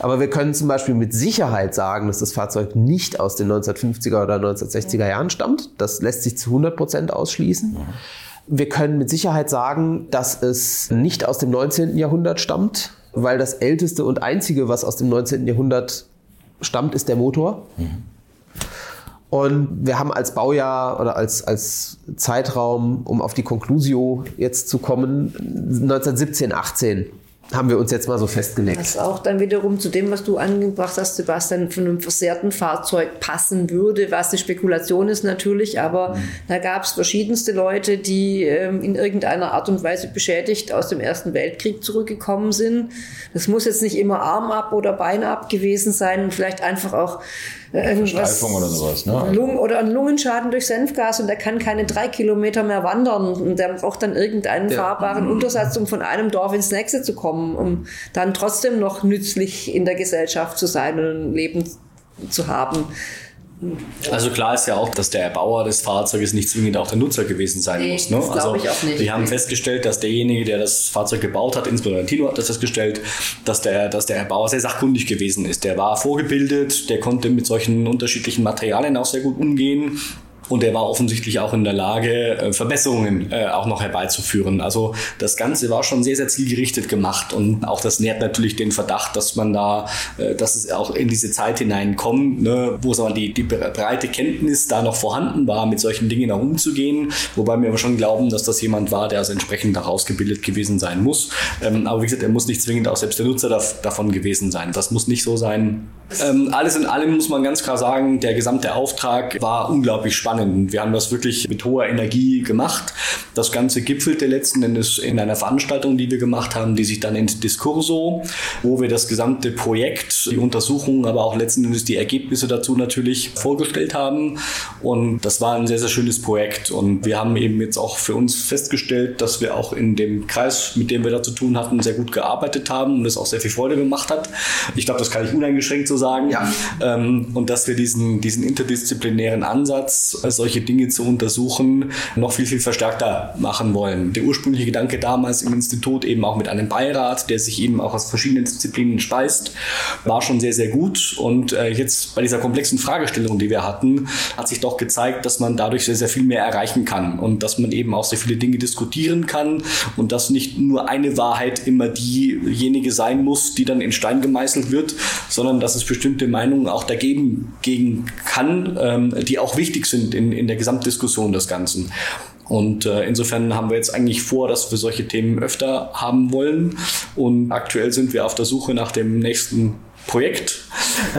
Aber wir können zum Beispiel mit Sicherheit sagen, dass das Fahrzeug nicht aus den 1950er oder 1960er Jahren stammt. Das lässt sich zu 100 Prozent ausschließen. Wir können mit Sicherheit sagen, dass es nicht aus dem 19. Jahrhundert stammt, weil das älteste und einzige, was aus dem 19. Jahrhundert stammt, ist der Motor. Und wir haben als Baujahr oder als, als Zeitraum, um auf die Conclusio jetzt zu kommen, 1917, 18 haben wir uns jetzt mal so festgelegt. Was auch dann wiederum zu dem, was du angebracht hast, Sebastian, von einem versehrten Fahrzeug passen würde, was eine Spekulation ist natürlich, aber da gab es verschiedenste Leute, die ähm, in irgendeiner Art und Weise beschädigt aus dem Ersten Weltkrieg zurückgekommen sind. Das muss jetzt nicht immer Arm ab oder Bein ab gewesen sein und vielleicht einfach auch irgendwas. Streifung oder sowas, ne? Lungen oder ein Lungenschaden durch Senfgas und der kann keine drei Kilometer mehr wandern und der braucht dann irgendeinen fahrbaren Untersatz, um von einem Dorf ins nächste zu kommen, um dann trotzdem noch nützlich in der Gesellschaft zu sein und ein Leben zu haben. Also klar ist ja auch, dass der Erbauer des Fahrzeuges nicht zwingend auch der Nutzer gewesen sein Nee, muss. Ne? das also ich auch nicht. Wir haben festgestellt, dass derjenige, der das Fahrzeug gebaut hat, insbesondere Tino hat das festgestellt, dass der, dass der Erbauer sehr sachkundig gewesen ist. Der war vorgebildet, der konnte mit solchen unterschiedlichen Materialien auch sehr gut umgehen. Und er war offensichtlich auch in der Lage, äh, Verbesserungen äh, auch noch herbeizuführen. Also das Ganze war schon sehr, sehr zielgerichtet gemacht und auch das nährt natürlich den Verdacht, dass man da, äh, dass es auch in diese Zeit hineinkommt, ne, wo sagen wir, die, die breite Kenntnis da noch vorhanden war, mit solchen Dingen auch umzugehen, wobei wir aber schon glauben, dass das jemand war, der also entsprechend auch ausgebildet gewesen sein muss. Ähm, aber wie gesagt, er muss nicht zwingend auch selbst der Nutzer davon gewesen sein. Das muss nicht so sein. Ähm, alles in allem muss man ganz klar sagen, der gesamte Auftrag war unglaublich spannend. Wir haben das wirklich mit hoher Energie gemacht. Das Ganze gipfelte letzten Endes in einer Veranstaltung, die wir gemacht haben, die sich dann nennt Discurso, wo wir das gesamte Projekt, die Untersuchungen, aber auch letzten Endes die Ergebnisse dazu natürlich vorgestellt haben. Und das war ein sehr, sehr schönes Projekt. Und wir haben eben jetzt auch für uns festgestellt, dass wir auch in dem Kreis, mit dem wir da zu tun hatten, sehr gut gearbeitet haben und es auch sehr viel Freude gemacht hat. Ich glaube, das kann ich uneingeschränkt so sagen. Ja. Ähm, und dass wir diesen, diesen interdisziplinären Ansatz, solche Dinge zu untersuchen, noch viel, viel verstärkter machen wollen. Der ursprüngliche Gedanke damals im Institut eben auch mit einem Beirat, der sich eben auch aus verschiedenen Disziplinen speist, war schon sehr, sehr gut. Und äh, jetzt bei dieser komplexen Fragestellung, die wir hatten, hat sich doch gezeigt, dass man dadurch sehr, sehr viel mehr erreichen kann und dass man eben auch sehr viele Dinge diskutieren kann und dass nicht nur eine Wahrheit immer diejenige sein muss, die dann in Stein gemeißelt wird, sondern dass es bestimmte Meinungen auch dagegen gegen kann, ähm, die auch wichtig sind in, in der Gesamtdiskussion des Ganzen. Und äh, insofern haben wir jetzt eigentlich vor, dass wir solche Themen öfter haben wollen. Und aktuell sind wir auf der Suche nach dem nächsten Projekt.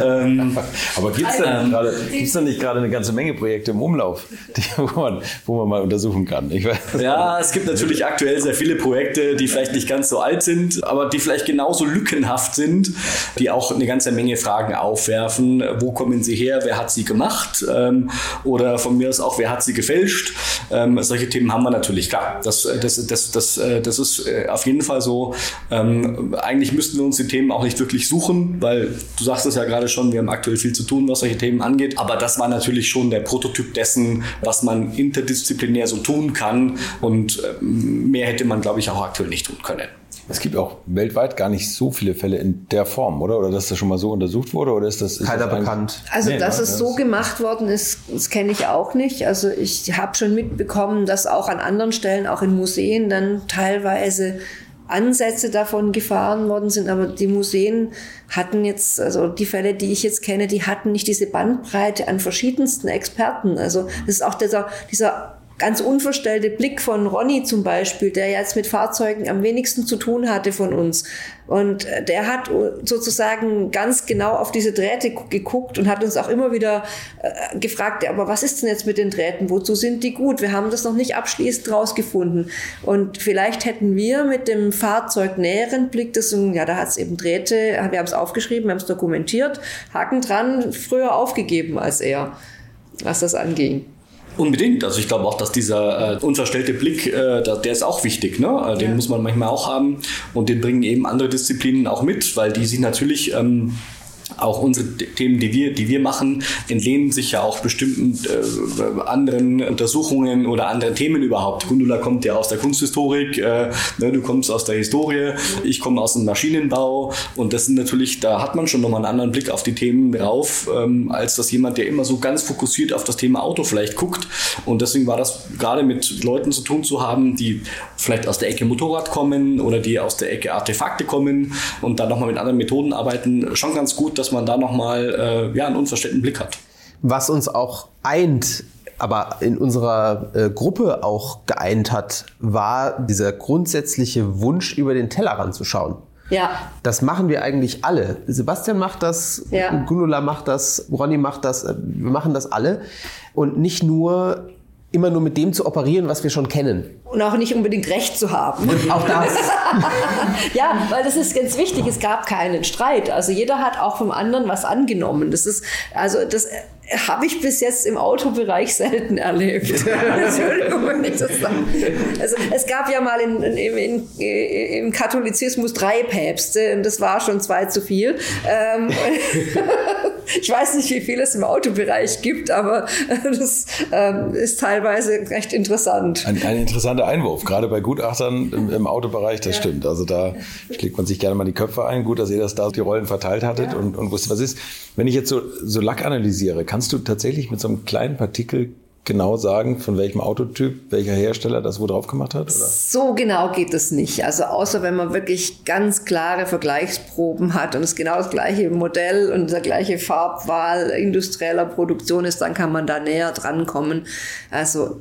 Ähm, Aber gibt es da, ähm, nicht gerade eine ganze Menge Projekte im Umlauf, die, wo, man, wo man mal untersuchen kann? ja, es gibt natürlich aktuell sehr viele Projekte, die vielleicht nicht ganz so alt sind, aber die vielleicht genauso lückenhaft sind, die auch eine ganze Menge Fragen aufwerfen. Wo kommen sie her? Wer hat sie gemacht? Ähm, oder von mir aus auch, wer hat sie gefälscht? Ähm, solche Themen haben wir natürlich, klar. Das, das, das, das, äh, das ist äh, auf jeden Fall so. Ähm, eigentlich müssten wir uns die Themen auch nicht wirklich suchen, weil weil du sagst es ja gerade schon, wir haben aktuell viel zu tun, was solche Themen angeht. Aber das war natürlich schon der Prototyp dessen, was man interdisziplinär so tun kann. Und ähm, mehr hätte man, glaube ich, auch aktuell nicht tun können. Es gibt auch weltweit gar nicht so viele Fälle in der Form, oder? Oder dass das schon mal so untersucht wurde? Oder ist das ist keiner das bekannt? Also, nee, dass ne? es so gemacht worden ist, das kenne ich auch nicht. Also, ich habe schon mitbekommen, dass auch an anderen Stellen, auch in Museen, dann teilweise Ansätze davon gefahren worden sind, aber die Museen hatten jetzt, also die Fälle, die ich jetzt kenne, die hatten nicht diese Bandbreite an verschiedensten Experten. Also das ist auch dieser, dieser ganz unverstellte Blick von Ronny zum Beispiel, der jetzt mit Fahrzeugen am wenigsten zu tun hatte von uns. Und der hat sozusagen ganz genau auf diese Drähte geguckt und hat uns auch immer wieder äh, gefragt, aber was ist denn jetzt mit den Drähten? Wozu sind die gut? Wir haben das noch nicht abschließend rausgefunden. Und vielleicht hätten wir mit dem Fahrzeug näheren Blick, das, ja, da hat es eben Drähte, wir haben es aufgeschrieben, wir haben es dokumentiert, Haken dran, früher aufgegeben als er, was das anging. Unbedingt. Also ich glaube auch, dass dieser äh, unverstellte Blick, äh, der, der ist auch wichtig. Ne? Äh, den ja. muss man manchmal auch haben und den bringen eben andere Disziplinen auch mit, weil die sich natürlich ähm, auch unsere Themen, die wir, die wir machen, entlehnen sich ja auch bestimmten äh, anderen Untersuchungen oder anderen Themen überhaupt. Gundula kommt ja aus der Kunsthistorik, äh, ne, du kommst aus der Historie, ich komme aus dem Maschinenbau und das sind natürlich, da hat man schon nochmal einen anderen Blick auf die Themen drauf, ähm, als das jemand, der immer so ganz fokussiert auf das Thema Auto vielleicht guckt. Und deswegen war das gerade mit Leuten zu tun zu haben, die vielleicht aus der Ecke Motorrad kommen oder die aus der Ecke Artefakte kommen und dann nochmal mit anderen Methoden arbeiten, schon ganz gut, dass man da nochmal äh, ja, einen unverständlichen Blick hat. Was uns auch eint, aber in unserer äh, Gruppe auch geeint hat, war dieser grundsätzliche Wunsch, über den Tellerrand zu schauen. Ja. Das machen wir eigentlich alle. Sebastian macht das, ja. Gundula macht das, Ronny macht das, äh, wir machen das alle. Und nicht nur immer nur mit dem zu operieren, was wir schon kennen. Und auch nicht unbedingt Recht zu haben. auch das. ja, weil das ist ganz wichtig. Es gab keinen Streit. Also jeder hat auch vom anderen was angenommen. Das ist, also das habe ich bis jetzt im Autobereich selten erlebt. Entschuldigung, wenn ich das sage. Also es gab ja mal in, in, in, im Katholizismus drei Päpste und das war schon zwei zu viel. Ähm, ich weiß nicht, wie viel es im Autobereich gibt, aber das ähm, ist teilweise recht interessant. Ein, ein, interessanter Einwurf, gerade bei Gutachtern im, im Autobereich, das ja. stimmt. Also da schlägt man sich gerne mal die Köpfe ein. Gut, dass ihr das da die Rollen verteilt hattet ja. und, und wusstet, was ist. Wenn ich jetzt so, so Lack analysiere, kannst du tatsächlich mit so einem kleinen Partikel genau sagen, von welchem Autotyp, welcher Hersteller das wo drauf gemacht hat? Oder? So genau geht es nicht. Also außer wenn man wirklich ganz klare Vergleichsproben hat und es genau das gleiche Modell und der gleiche Farbwahl industrieller Produktion ist, dann kann man da näher dran kommen. Also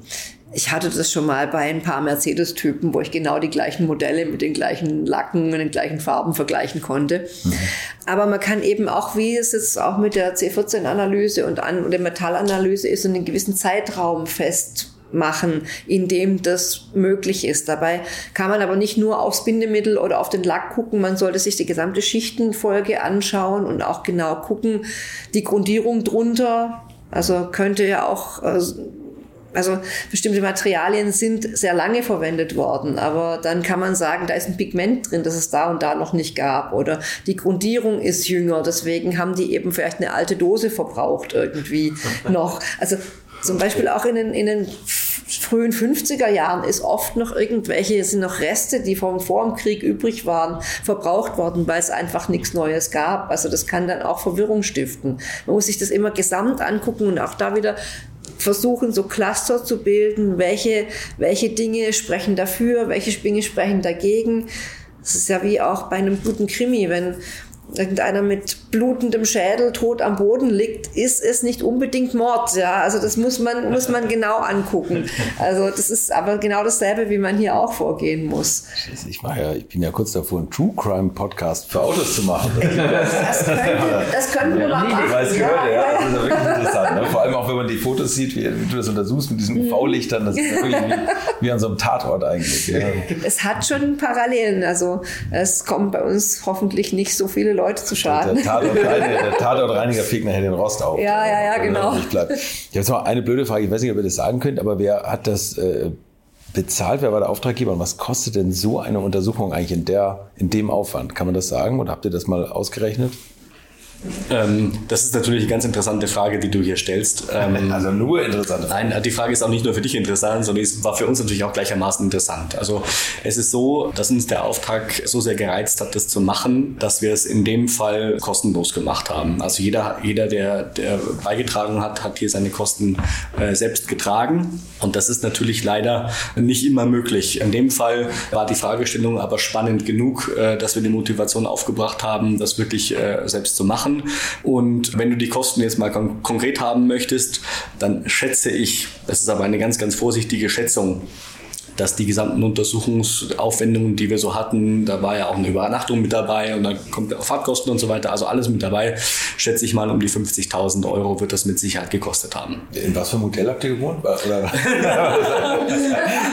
ich hatte das schon mal bei ein paar Mercedes-Typen, wo ich genau die gleichen Modelle mit den gleichen Lacken und den gleichen Farben vergleichen konnte. Mhm. Aber man kann eben auch, wie es jetzt auch mit der C14-Analyse und, an, und der Metallanalyse ist, einen gewissen Zeitraum festmachen, in dem das möglich ist. Dabei kann man aber nicht nur aufs Bindemittel oder auf den Lack gucken, man sollte sich die gesamte Schichtenfolge anschauen und auch genau gucken, die Grundierung drunter. Also könnte ja auch äh, also bestimmte Materialien sind sehr lange verwendet worden, aber dann kann man sagen, da ist ein Pigment drin, das es da und da noch nicht gab oder die Grundierung ist jünger, deswegen haben die eben vielleicht eine alte Dose verbraucht irgendwie noch. Also zum Beispiel auch in den, in den frühen 50er Jahren ist oft noch irgendwelche, sind noch Reste, die vom vor dem Krieg übrig waren, verbraucht worden, weil es einfach nichts Neues gab. Also das kann dann auch Verwirrung stiften. Man muss sich das immer gesamt angucken und auch da wieder versuchen, so Cluster zu bilden, welche, welche Dinge sprechen dafür, welche Dinge sprechen dagegen. Das ist ja wie auch bei einem guten Krimi, wenn irgendeiner mit blutendem Schädel tot am Boden liegt, ist es nicht unbedingt Mord. Ja, also das muss man, muss man genau angucken. Also das ist aber genau dasselbe, wie man hier auch vorgehen muss. Ich, mache ja, ich bin ja kurz davor, einen True Crime Podcast für Autos zu machen. Das, könnte, das könnten wir mal machen. Weiß gehört, ja, ja. Das ist ja wirklich interessant. Ne? Vor allem auch, wenn man die Fotos sieht, wie, wie du das untersuchst mit diesen UV-Lichtern, das ist ja wirklich wie, wie, an so einem Tatort eigentlich. Ja. Es hat schon Parallelen. Also es kommen bei uns hoffentlich nicht so viele Leute Leute zu schaden. Der Tatortreiniger, der Tatortreiniger fegt nachher den Rost auf. Ja, ja, ja, genau. Ich habe jetzt noch eine blöde Frage, ich weiß nicht, ob ihr das sagen könnt, aber wer hat das äh, bezahlt? Wer war der Auftraggeber und was kostet denn so eine Untersuchung eigentlich in, der, in dem Aufwand? Kann man das sagen oder habt ihr das mal ausgerechnet? Ähm, das ist natürlich eine ganz interessante Frage, die du hier stellst. Ähm, also nur interessant. Nein, die Frage ist auch nicht nur für dich interessant, sondern es war für uns natürlich auch gleichermaßen interessant. Also es ist so, dass uns der Auftrag so sehr gereizt hat, das zu machen, dass wir es in dem Fall kostenlos gemacht haben. Also jeder, jeder der, der beigetragen hat, hat hier seine Kosten äh, selbst getragen. Und das ist natürlich leider nicht immer möglich. In dem Fall war die Fragestellung aber spannend genug, äh, dass wir die Motivation aufgebracht haben, das wirklich äh, selbst zu machen machen. Und wenn du die Kosten jetzt mal kon konkret haben möchtest, dann schätze ich, das ist aber eine ganz, ganz vorsichtige Schätzung, dass die gesamten Untersuchungsaufwendungen, die wir so hatten, da war ja auch eine Übernachtung mit dabei und dann kommt auch Fahrtkosten und so weiter, also alles mit dabei, schätze ich mal um die 50.000 Euro wird das mit Sicherheit gekostet haben. In was für einem Hotel habt ihr gewohnt?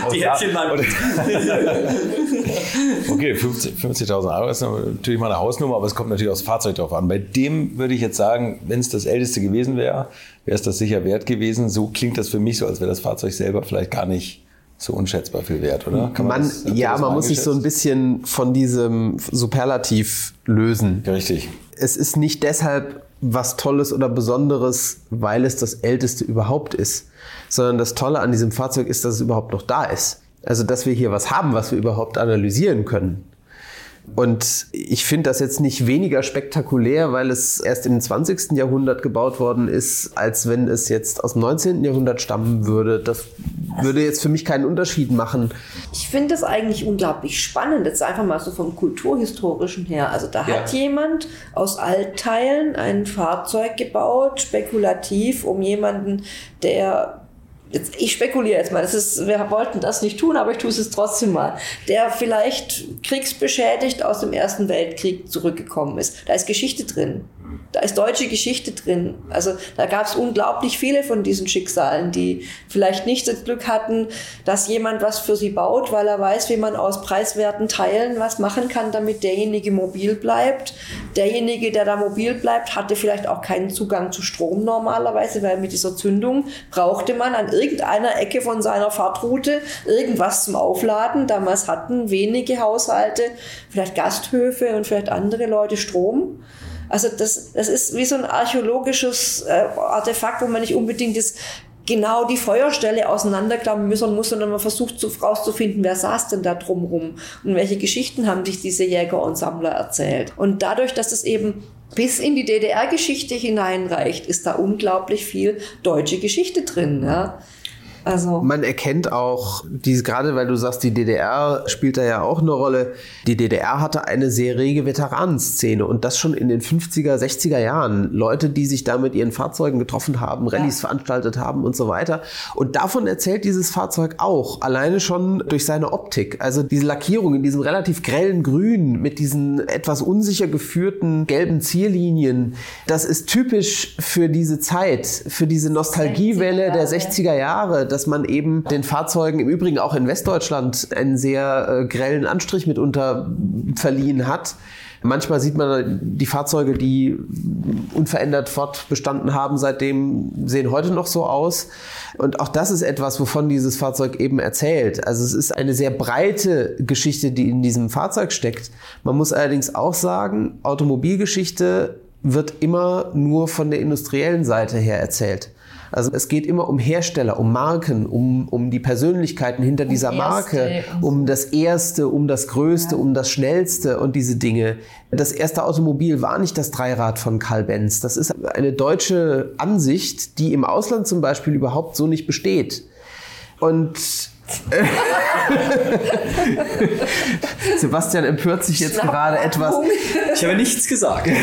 Die Häppchen mal. okay, 50.000 50 Euro ist natürlich mal eine Hausnummer, aber es kommt natürlich aufs Fahrzeug drauf an. Bei dem würde ich jetzt sagen, wenn es das älteste gewesen wäre, wäre es das sicher wert gewesen. So klingt das für mich so, als wäre das Fahrzeug selber vielleicht gar nicht so unschätzbar viel wert, oder? Kann man, man das, ja, man muss sich so ein bisschen von diesem Superlativ lösen. Ja, richtig. Es ist nicht deshalb was Tolles oder Besonderes, weil es das älteste überhaupt ist, sondern das Tolle an diesem Fahrzeug ist, dass es überhaupt noch da ist. Also, dass wir hier was haben, was wir überhaupt analysieren können. Und ich finde das jetzt nicht weniger spektakulär, weil es erst im 20. Jahrhundert gebaut worden ist, als wenn es jetzt aus dem 19. Jahrhundert stammen würde. Das würde jetzt für mich keinen Unterschied machen. Ich finde das eigentlich unglaublich spannend, jetzt einfach mal so vom kulturhistorischen her. Also da ja. hat jemand aus Altteilen ein Fahrzeug gebaut, spekulativ, um jemanden, der jetzt, ich spekuliere jetzt mal, das ist, wir wollten das nicht tun, aber ich tue es trotzdem mal, der vielleicht kriegsbeschädigt aus dem Ersten Weltkrieg zurückgekommen ist. Da ist Geschichte drin. Da ist deutsche Geschichte drin. Also da gab es unglaublich viele von diesen Schicksalen, die vielleicht nicht das Glück hatten, dass jemand was für sie baut, weil er weiß, wie man aus preiswerten Teilen was machen kann, damit derjenige mobil bleibt. Derjenige, der da mobil bleibt, hatte vielleicht auch keinen Zugang zu Strom normalerweise, weil mit dieser Zündung brauchte man an irgendeiner Ecke von seiner Fahrtroute irgendwas zum Aufladen. Damals hatten wenige Haushalte, vielleicht Gasthöfe und vielleicht andere Leute Strom. Also das, das ist wie so ein archäologisches äh, Artefakt, wo man nicht unbedingt das genau die Feuerstelle auseinanderklammern müssen muss, sondern man versucht zu, rauszufinden, wer saß denn da drumrum und welche Geschichten haben sich diese Jäger und Sammler erzählt. Und dadurch, dass es eben bis in die DDR-Geschichte hineinreicht, ist da unglaublich viel deutsche Geschichte drin. Ja. Also Man erkennt auch, diese, gerade weil du sagst, die DDR spielt da ja auch eine Rolle. Die DDR hatte eine sehr rege Veteranenszene und das schon in den 50er, 60er Jahren. Leute, die sich da mit ihren Fahrzeugen getroffen haben, Rallyes veranstaltet haben und so weiter. Und davon erzählt dieses Fahrzeug auch, alleine schon durch seine Optik. Also diese Lackierung in diesem relativ grellen Grün mit diesen etwas unsicher geführten gelben Zierlinien, das ist typisch für diese Zeit, für diese Nostalgiewelle 60er der Jahre. 60er Jahre, dass man eben den Fahrzeugen im Übrigen auch in Westdeutschland einen sehr äh, grellen Anstrich mitunter verliehen hat. Manchmal sieht man die Fahrzeuge, die unverändert fortbestanden haben, seitdem sehen heute noch so aus. Und auch das ist etwas, wovon dieses Fahrzeug eben erzählt. Also es ist eine sehr breite Geschichte, die in diesem Fahrzeug steckt. Man muss allerdings auch sagen, Automobilgeschichte wird immer nur von der industriellen Seite her erzählt. Also es geht immer um Hersteller, um Marken, um, um die Persönlichkeiten hinter dieser Erste Marke, um das Erste, um das Größte, um das Schnellste und diese Dinge. Das erste Automobil war nicht das Dreirad von Karl Benz. Das ist eine deutsche Ansicht, die im Ausland zum Beispiel überhaupt so nicht besteht. Und Sebastian empört sich jetzt gerade etwas. Ich habe nichts gesagt.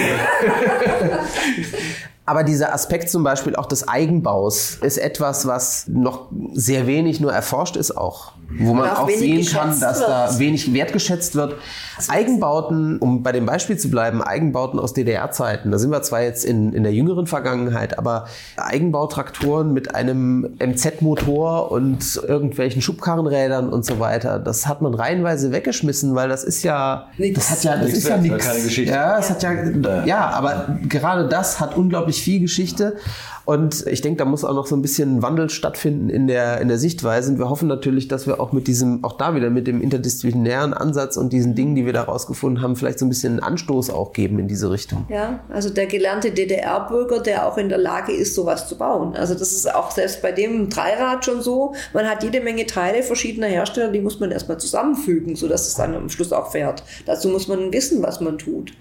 Aber dieser Aspekt zum Beispiel auch des Eigenbaus ist etwas, was noch sehr wenig nur erforscht ist auch. Wo man auch auch sehen kann, dass wird. da wenig wertgeschätzt wird. Eigenbauten, um bei dem Beispiel zu bleiben, Eigenbauten aus DDR-Zeiten, da sind wir zwar jetzt in, in der jüngeren Vergangenheit, aber Eigenbautraktoren mit einem MZ-Motor und irgendwelchen Schubkarrenrädern und so weiter, das hat man reihenweise weggeschmissen, weil das ist ja, Nix. das hat ja, das ist ja nichts. keine Geschichte. Ja, es hat ja, ja, aber gerade das hat unglaublich viel Geschichte. Und ich denke, da muss auch noch so ein bisschen Wandel stattfinden in der, in der Sichtweise. Und wir hoffen natürlich, dass wir auch mit diesem, auch da wieder mit dem interdisziplinären Ansatz und diesen Dingen, die wir da rausgefunden haben, vielleicht so ein bisschen einen Anstoß auch geben in diese Richtung. Ja, also der gelernte DDR-Bürger, der auch in der Lage ist, sowas zu bauen. Also das ist auch selbst bei dem Dreirad schon so. Man hat jede Menge Teile verschiedener Hersteller, die muss man erstmal zusammenfügen, sodass es dann am Schluss auch fährt. Dazu muss man wissen, was man tut.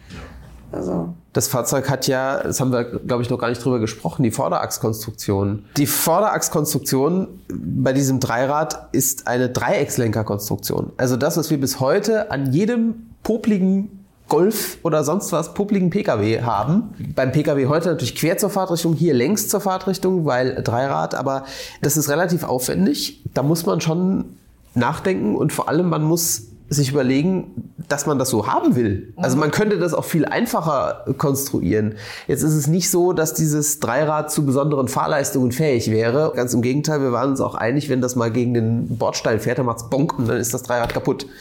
Also Das Fahrzeug hat ja, das haben wir, glaube ich, noch gar nicht drüber gesprochen, die Vorderachskonstruktion. Die Vorderachskonstruktion bei diesem Dreirad ist eine Dreieckslenkerkonstruktion. Also das, was wir bis heute an jedem popligen Golf oder sonst was, popligen Pkw haben. Beim Pkw heute natürlich quer zur Fahrtrichtung, hier längs zur Fahrtrichtung, weil Dreirad, aber das ist relativ aufwendig. Da muss man schon nachdenken und vor allem man muss sich überlegen, dass man das so haben will. Also man könnte das auch viel einfacher konstruieren. Jetzt ist es nicht so, dass dieses Dreirad zu besonderen Fahrleistungen fähig wäre. Ganz im Gegenteil, wir waren uns auch einig, wenn das mal gegen den Bordstein fährt, dann macht's bonk und dann ist das Dreirad kaputt.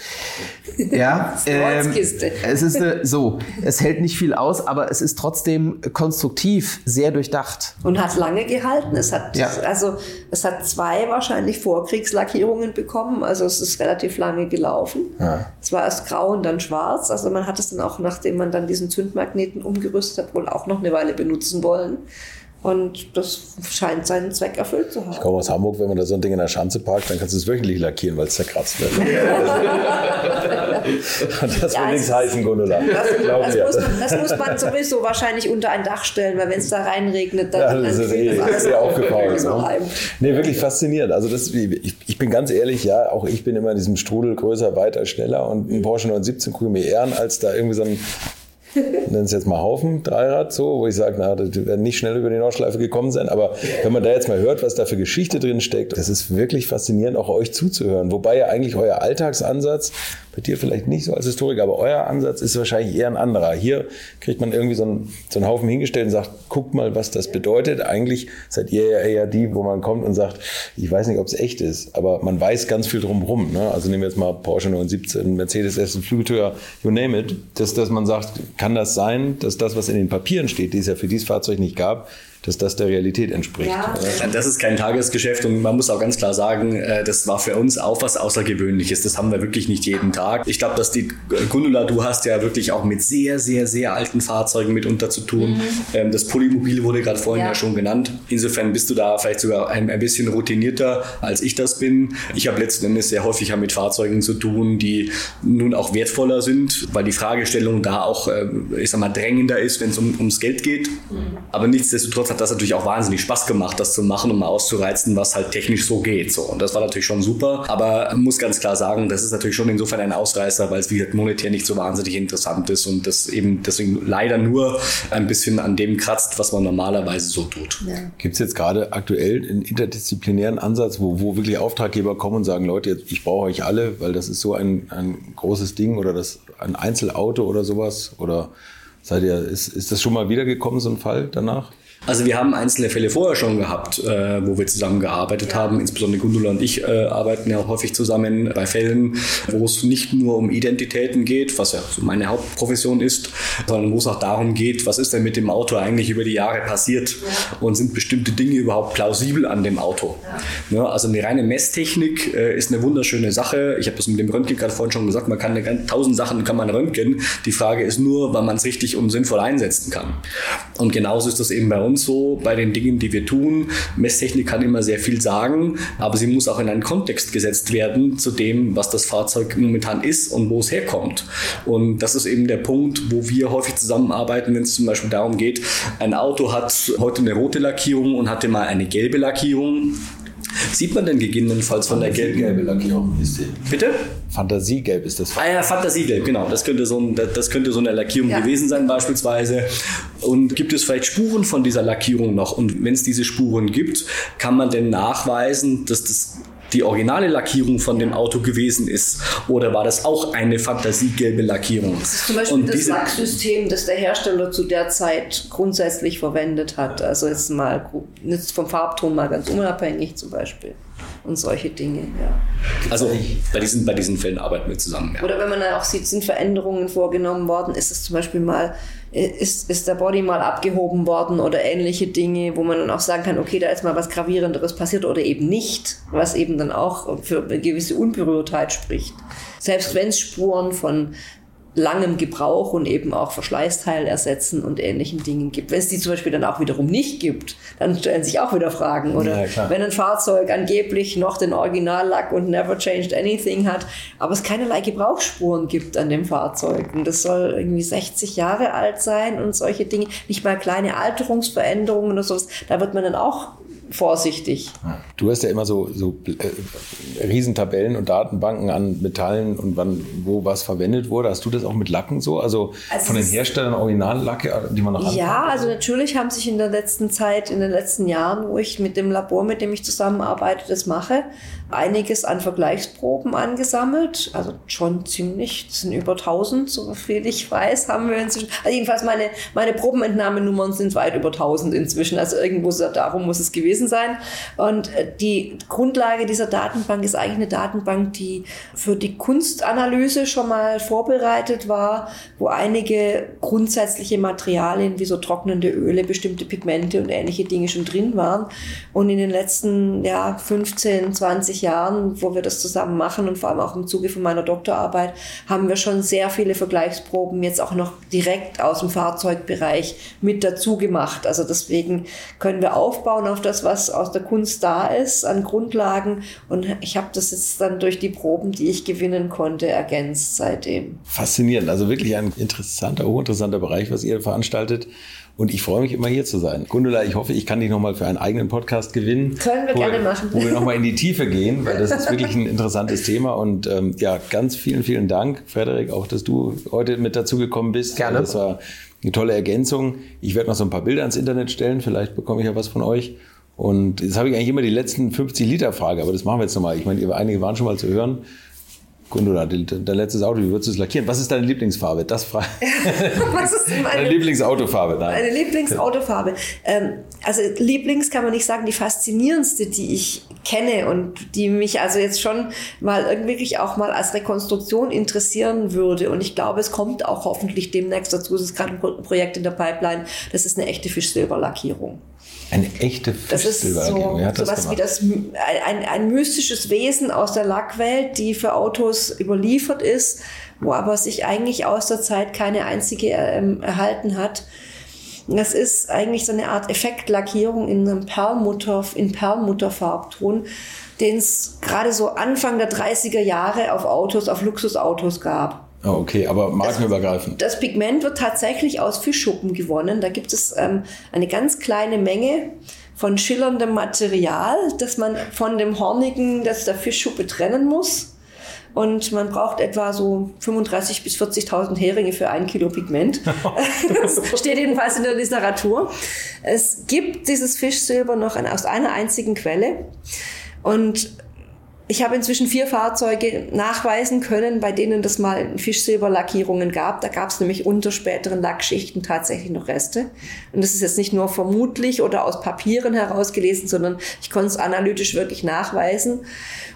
Ja, ähm, es ist eine, so, es hält nicht viel aus, aber es ist trotzdem konstruktiv sehr durchdacht. und hat lange gehalten. Es hat Ja. also es hat zwei wahrscheinlich Vorkriegslackierungen bekommen. Also es ist relativ lange gelaufen. Es war erst grau und dann schwarz. Also man hat es dann auch, nachdem man dann diesen Zündmagneten umgerüstet hat, wohl auch noch eine Weile benutzen wollen. Und das scheint seinen Zweck erfüllt zu haben. Ich komme aus Hamburg, wenn man da so ein Ding in der Schanze parkt, dann kannst du es wirklich lackieren, weil es zerkratzt wird. Das Ja, will nichts heißen, Gundula. Das, das, muss man, das muss man sowieso wahrscheinlich unter ein Dach stellen, weil wenn es da reinregnet, dann, Ja, das dann ist eh, das alles eh auf. aufgefault. So Ne? Nee, wirklich faszinierend. Also das, ich, ich bin ganz ehrlich, ja, auch ich bin immer in diesem Strudel größer, weiter, schneller und ein Porsche 917 gucke mir eher an, als da irgendwie so ein nennen es jetzt mal Haufen, Dreirad, so, wo ich sage, na, die werden nicht schnell über die Nordschleife gekommen sein. Aber wenn man da jetzt mal hört, was da für Geschichte drin steckt, das ist wirklich faszinierend, auch euch zuzuhören. Wobei ja eigentlich euer Alltagsansatz, bei dir vielleicht nicht so als Historiker, aber euer Ansatz ist wahrscheinlich eher ein anderer. Hier kriegt man irgendwie so einen, so einen Haufen hingestellt und sagt, guckt mal, was das bedeutet. Eigentlich seid ihr ja eher die, wo man kommt und sagt, ich weiß nicht, ob es echt ist, aber man weiß ganz viel drumherum. Ne? Also nehmen wir jetzt mal Porsche 917, Mercedes S, Flügeltür, you name it, dass, dass man sagt, kann das sein, dass das, was in den Papieren steht, die es ja für dieses Fahrzeug nicht gab, dass das der Realität entspricht. Ja. Das ist kein Tagesgeschäft und man muss auch ganz klar sagen, äh, das war für uns auch was Außergewöhnliches. Das haben wir wirklich nicht jeden Tag. Ich glaube, dass die Gundula, du hast ja wirklich auch mit sehr, sehr, sehr alten Fahrzeugen mitunter zu tun. Ähm, Das Polymobil wurde gerade vorhin ja. Ja. schon genannt. Insofern bist du da vielleicht sogar ein, ein bisschen routinierter, als ich das bin. Ich habe letzten Endes sehr häufig mit Fahrzeugen zu tun, die nun auch wertvoller sind, weil die Fragestellung da auch, äh, ich sag mal, drängender ist, wenn es um, ums Geld geht. Aber nichtsdestotrotz hat das natürlich auch wahnsinnig Spaß gemacht, das zu machen und mal auszureizen, was halt technisch so geht. So. Und das war natürlich schon super. Aber man muss ganz klar sagen, das ist natürlich schon insofern ein Ausreißer, weil es wie gesagt monetär nicht so wahnsinnig interessant ist und das eben deswegen leider nur ein bisschen an dem kratzt, was man normalerweise so tut. Ja. Gibt es jetzt gerade aktuell einen interdisziplinären Ansatz, wo, wo wirklich Auftraggeber kommen und sagen, Leute, jetzt, ich brauche euch alle, weil das ist so ein, ein großes Ding oder das ein Einzelauto oder sowas? Oder seid ihr, ist, ist das schon mal wiedergekommen, so ein Fall danach? Also wir haben einzelne Fälle vorher schon gehabt, äh, wo wir zusammengearbeitet ja. haben. Insbesondere Gundula und ich äh, arbeiten ja häufig zusammen bei Fällen, wo es nicht nur um Identitäten geht, was ja so meine Hauptprofession ist, sondern wo es auch darum geht, was ist denn mit dem Auto eigentlich über die Jahre passiert ja. und sind bestimmte Dinge überhaupt plausibel an dem Auto. Ja. Ja, also eine reine Messtechnik äh, ist eine wunderschöne Sache. Ich habe das mit dem Röntgen gerade vorhin schon gesagt, man kann eine, tausend Sachen kann man röntgen. Die Frage ist nur, wann man es richtig und sinnvoll einsetzen kann. Und genauso ist das eben bei uns uns so bei den Dingen, die wir tun. Messtechnik kann immer sehr viel sagen, aber sie muss auch in einen Kontext gesetzt werden zu dem, was das Fahrzeug momentan ist und wo es herkommt. Und das ist eben der Punkt, wo wir häufig zusammenarbeiten, wenn es zum Beispiel darum geht, ein Auto hat heute eine rote Lackierung und hatte mal eine gelbe Lackierung. Sieht man denn gegebenenfalls von der gelben Lackierung? Ist die. Bitte? Fantasiegelb ist das. Ah ja, Fantasiegelb, genau. Das könnte so, ein, das könnte so eine Lackierung ja. gewesen sein beispielsweise. Und gibt es vielleicht Spuren von dieser Lackierung noch? Und wenn es diese Spuren gibt, kann man denn nachweisen, dass das die originale Lackierung von dem Auto gewesen ist oder war das auch eine fantasiegelbe Lackierung? Das ist zum Beispiel Und das Lacksystem, das der Hersteller zu der Zeit grundsätzlich verwendet hat. Also jetzt mal jetzt vom Farbton mal ganz unabhängig zum Beispiel und solche Dinge. Ja. Also bei diesen, bei diesen Fällen arbeiten wir zusammen. Ja. Oder wenn man dann auch sieht, sind Veränderungen vorgenommen worden, ist es zum Beispiel mal, ist, ist der Body mal abgehoben worden oder ähnliche Dinge, wo man dann auch sagen kann, okay, da ist mal was Gravierenderes passiert oder eben nicht, was eben dann auch für eine gewisse Unberührtheit spricht. Selbst wenn es Spuren von langem Gebrauch und eben auch Verschleißteil ersetzen und ähnlichen Dingen gibt. Wenn es die zum Beispiel dann auch wiederum nicht gibt, dann stellen sich auch wieder Fragen. Oder ja, wenn ein Fahrzeug angeblich noch den Originallack und never changed anything hat, aber es keinerlei Gebrauchsspuren gibt an dem Fahrzeug. Und das soll irgendwie 60 Jahre alt sein und solche Dinge. Nicht mal kleine Alterungsveränderungen oder sowas. Da wird man dann auch vorsichtig. Du hast ja immer so, so äh, Riesentabellen und Datenbanken an Metallen und wann, wo was verwendet wurde. Hast du das auch mit Lacken so? Also, also von den Herstellern Originallacke, die man noch Ja, also natürlich haben sich in der letzten Zeit, in den letzten Jahren, wo ich mit dem Labor, mit dem ich zusammenarbeite, das mache, einiges an Vergleichsproben angesammelt. Also schon ziemlich, das sind über 1000, so viel ich weiß, haben wir inzwischen. Also jedenfalls meine, meine Probenentnahmenummern sind weit über 1000 inzwischen. Also irgendwo darum muss es gewesen sein. Und äh, die Grundlage dieser Datenbank ist eigentlich eine Datenbank, die für die Kunstanalyse schon mal vorbereitet war, wo einige grundsätzliche Materialien wie so trocknende Öle, bestimmte Pigmente und ähnliche Dinge schon drin waren. Und in den letzten ja, 15, 20 Jahren, wo wir das zusammen machen und vor allem auch im Zuge von meiner Doktorarbeit, haben wir schon sehr viele Vergleichsproben jetzt auch noch direkt aus dem Fahrzeugbereich mit dazu gemacht. Also deswegen können wir aufbauen auf das, was aus der Kunst da ist, an Grundlagen. Und ich habe das jetzt dann durch die Proben, die ich gewinnen konnte, ergänzt seitdem. Faszinierend. Also wirklich ein interessanter, hochinteressanter Bereich, was ihr veranstaltet. Und ich freue mich immer hier zu sein. Gundula, ich hoffe, ich kann dich nochmal für einen eigenen Podcast gewinnen. Können wir gerne machen. Wo wir nochmal in die Tiefe gehen, weil das ist wirklich ein interessantes Thema. Und ähm, ja, ganz vielen, vielen Dank, Frederik, auch, dass du heute mit dazu gekommen bist. Gerne. Das war eine tolle Ergänzung. Ich werde noch so ein paar Bilder ins Internet stellen. Vielleicht bekomme ich ja was von euch. Und jetzt habe ich eigentlich immer die letzten 50 Liter Frage, aber das machen wir jetzt nochmal. Ich meine, einige waren schon mal zu hören. Gundula, dein letztes Auto, wie würdest du es lackieren? Was ist deine Lieblingsfarbe? Das frage Was ist meine, deine Lieblingsautofarbe? Nein. Meine Lieblingsautofarbe. Ähm, also Lieblings kann man nicht sagen, die faszinierendste, die ich kenne und die mich also jetzt schon mal wirklich auch mal als Rekonstruktion interessieren würde. Und ich glaube, es kommt auch hoffentlich demnächst dazu. Es ist gerade ein Projekt in der Pipeline. Das ist eine echte Fischsilberlackierung. Eine echte. Das ist so, sowas wie das, ein, ein mystisches Wesen aus der Lackwelt, die für Autos überliefert ist, wo aber sich eigentlich aus der Zeit keine einzige ähm, erhalten hat. Das ist eigentlich so eine Art Effektlackierung in einem Perlmutter, in Perlmutterfarbton, den es gerade so Anfang der 30er Jahre auf Autos, auf Luxusautos gab. Oh, okay, aber markenübergreifend. Das Pigment wird tatsächlich aus Fischschuppen gewonnen. Da gibt es ähm, eine ganz kleine Menge von schillerndem Material, das man von dem hornigen, das der Fischschuppe trennen muss. Und man braucht etwa so 35.000 bis 40.000 Heringe für ein Kilo Pigment. das steht jedenfalls in der Literatur. Es gibt dieses Fischsilber noch aus einer einzigen Quelle. Und ich habe inzwischen vier Fahrzeuge nachweisen können, bei denen das mal Fischsilberlackierungen gab. Da gab es nämlich unter späteren Lackschichten tatsächlich noch Reste. Und das ist jetzt nicht nur vermutlich oder aus Papieren herausgelesen, sondern ich konnte es analytisch wirklich nachweisen.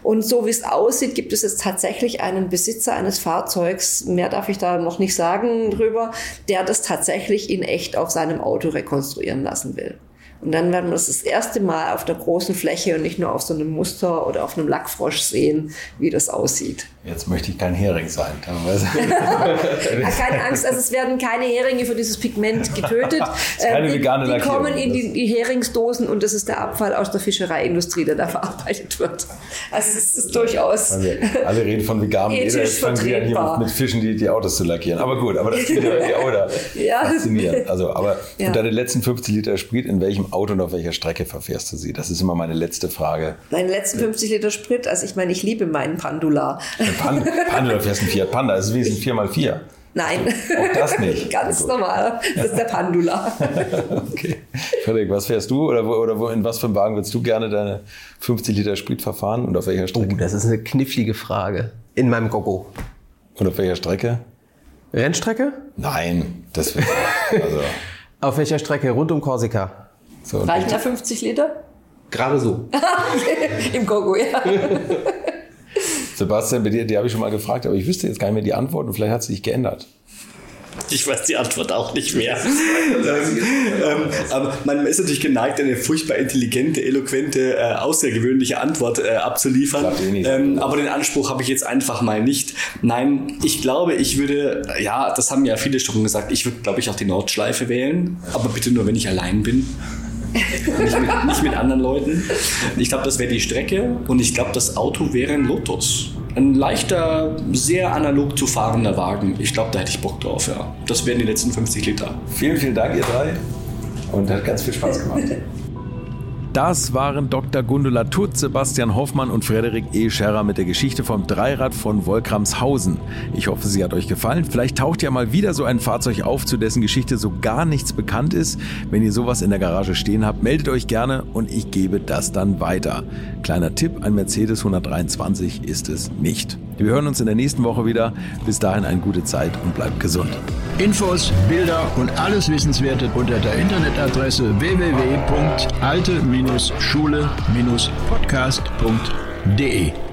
Und so wie es aussieht, gibt es jetzt tatsächlich einen Besitzer eines Fahrzeugs, mehr darf ich da noch nicht sagen drüber, der das tatsächlich in echt auf seinem Auto rekonstruieren lassen will. Und dann werden wir das das erste Mal auf der großen Fläche und nicht nur auf so einem Muster oder auf einem Lackfrosch sehen, wie das aussieht. Jetzt möchte ich kein Hering sein. keine Angst, also es werden keine Heringe für dieses Pigment getötet. keine ähm, vegane die, die kommen in die, die, Heringsdosen und das ist der Abfall aus der Fischereiindustrie, der da verarbeitet wird. Also es ist durchaus. Also alle reden von veganem Leder, jetzt fangen wir an hier mit Fischen die, die Autos zu lackieren. Aber gut, aber das ist ja oder ja. faszinierend. Also, aber ja. und deine letzten 50 Liter Sprit, in welchem Auto und auf welcher Strecke verfährst du sie? Das ist immer meine letzte Frage. Meine letzten 50 Liter Sprit, also ich meine, ich liebe meinen Pandula. Panda, Panda, du fährst ein Fiat Panda, das ist wesentlich 4x4. Nein. Auch das nicht. Ganz also. normal. Das ist der Pandula. okay. Frederik, was fährst du oder, wo, oder wo, in was für einem Wagen würdest du gerne deine 50 Liter Sprit verfahren und auf welcher Strecke? Oh, das ist eine knifflige Frage. In meinem Gogo. Und auf welcher Strecke? Rennstrecke? Nein, das wird. Also. auf welcher Strecke? Rund um Korsika. So, Reichen da 50 Liter? Gerade so. Im Gogo, ja. Sebastian, bei dir, die habe ich schon mal gefragt, aber ich wüsste jetzt gar nicht mehr die Antwort und vielleicht hat sie sich geändert. Ich weiß die Antwort auch nicht mehr. ähm, aber man ist natürlich geneigt, eine furchtbar intelligente, eloquente, äh, außergewöhnliche Antwort äh, abzuliefern. Eh ähm, aber den Anspruch habe ich jetzt einfach mal nicht. Nein, ich glaube, ich würde, ja, das haben ja viele schon gesagt, ich würde, glaube ich, auch die Nordschleife wählen. Aber bitte nur, wenn ich allein bin nicht, mit, nicht mit anderen Leuten. Ich glaube, das wäre die Strecke und ich glaube, das Auto wäre ein Lotus. Ein leichter, sehr analog zu fahrender Wagen. Ich glaube, da hätte ich Bock drauf, ja. Das wären die letzten 50 Liter. Vielen, vielen Dank, ihr drei. Und hat ganz viel Spaß gemacht. Das waren Dr. Gundula Tutt, Sebastian Hoffmann und Frederik E. Scherrer mit der Geschichte vom Dreirad von Wolkramshausen. Ich hoffe, sie hat euch gefallen. Vielleicht taucht ja mal wieder so ein Fahrzeug auf, zu dessen Geschichte so gar nichts bekannt ist. Wenn ihr sowas in der Garage stehen habt, meldet euch gerne und ich gebe das dann weiter. Kleiner Tipp, ein Mercedes 123 ist es nicht. Wir hören uns in der nächsten Woche wieder. Bis dahin eine gute Zeit und bleibt gesund. Infos, Bilder und alles Wissenswerte unter der Internetadresse www.alte- schule-podcast.de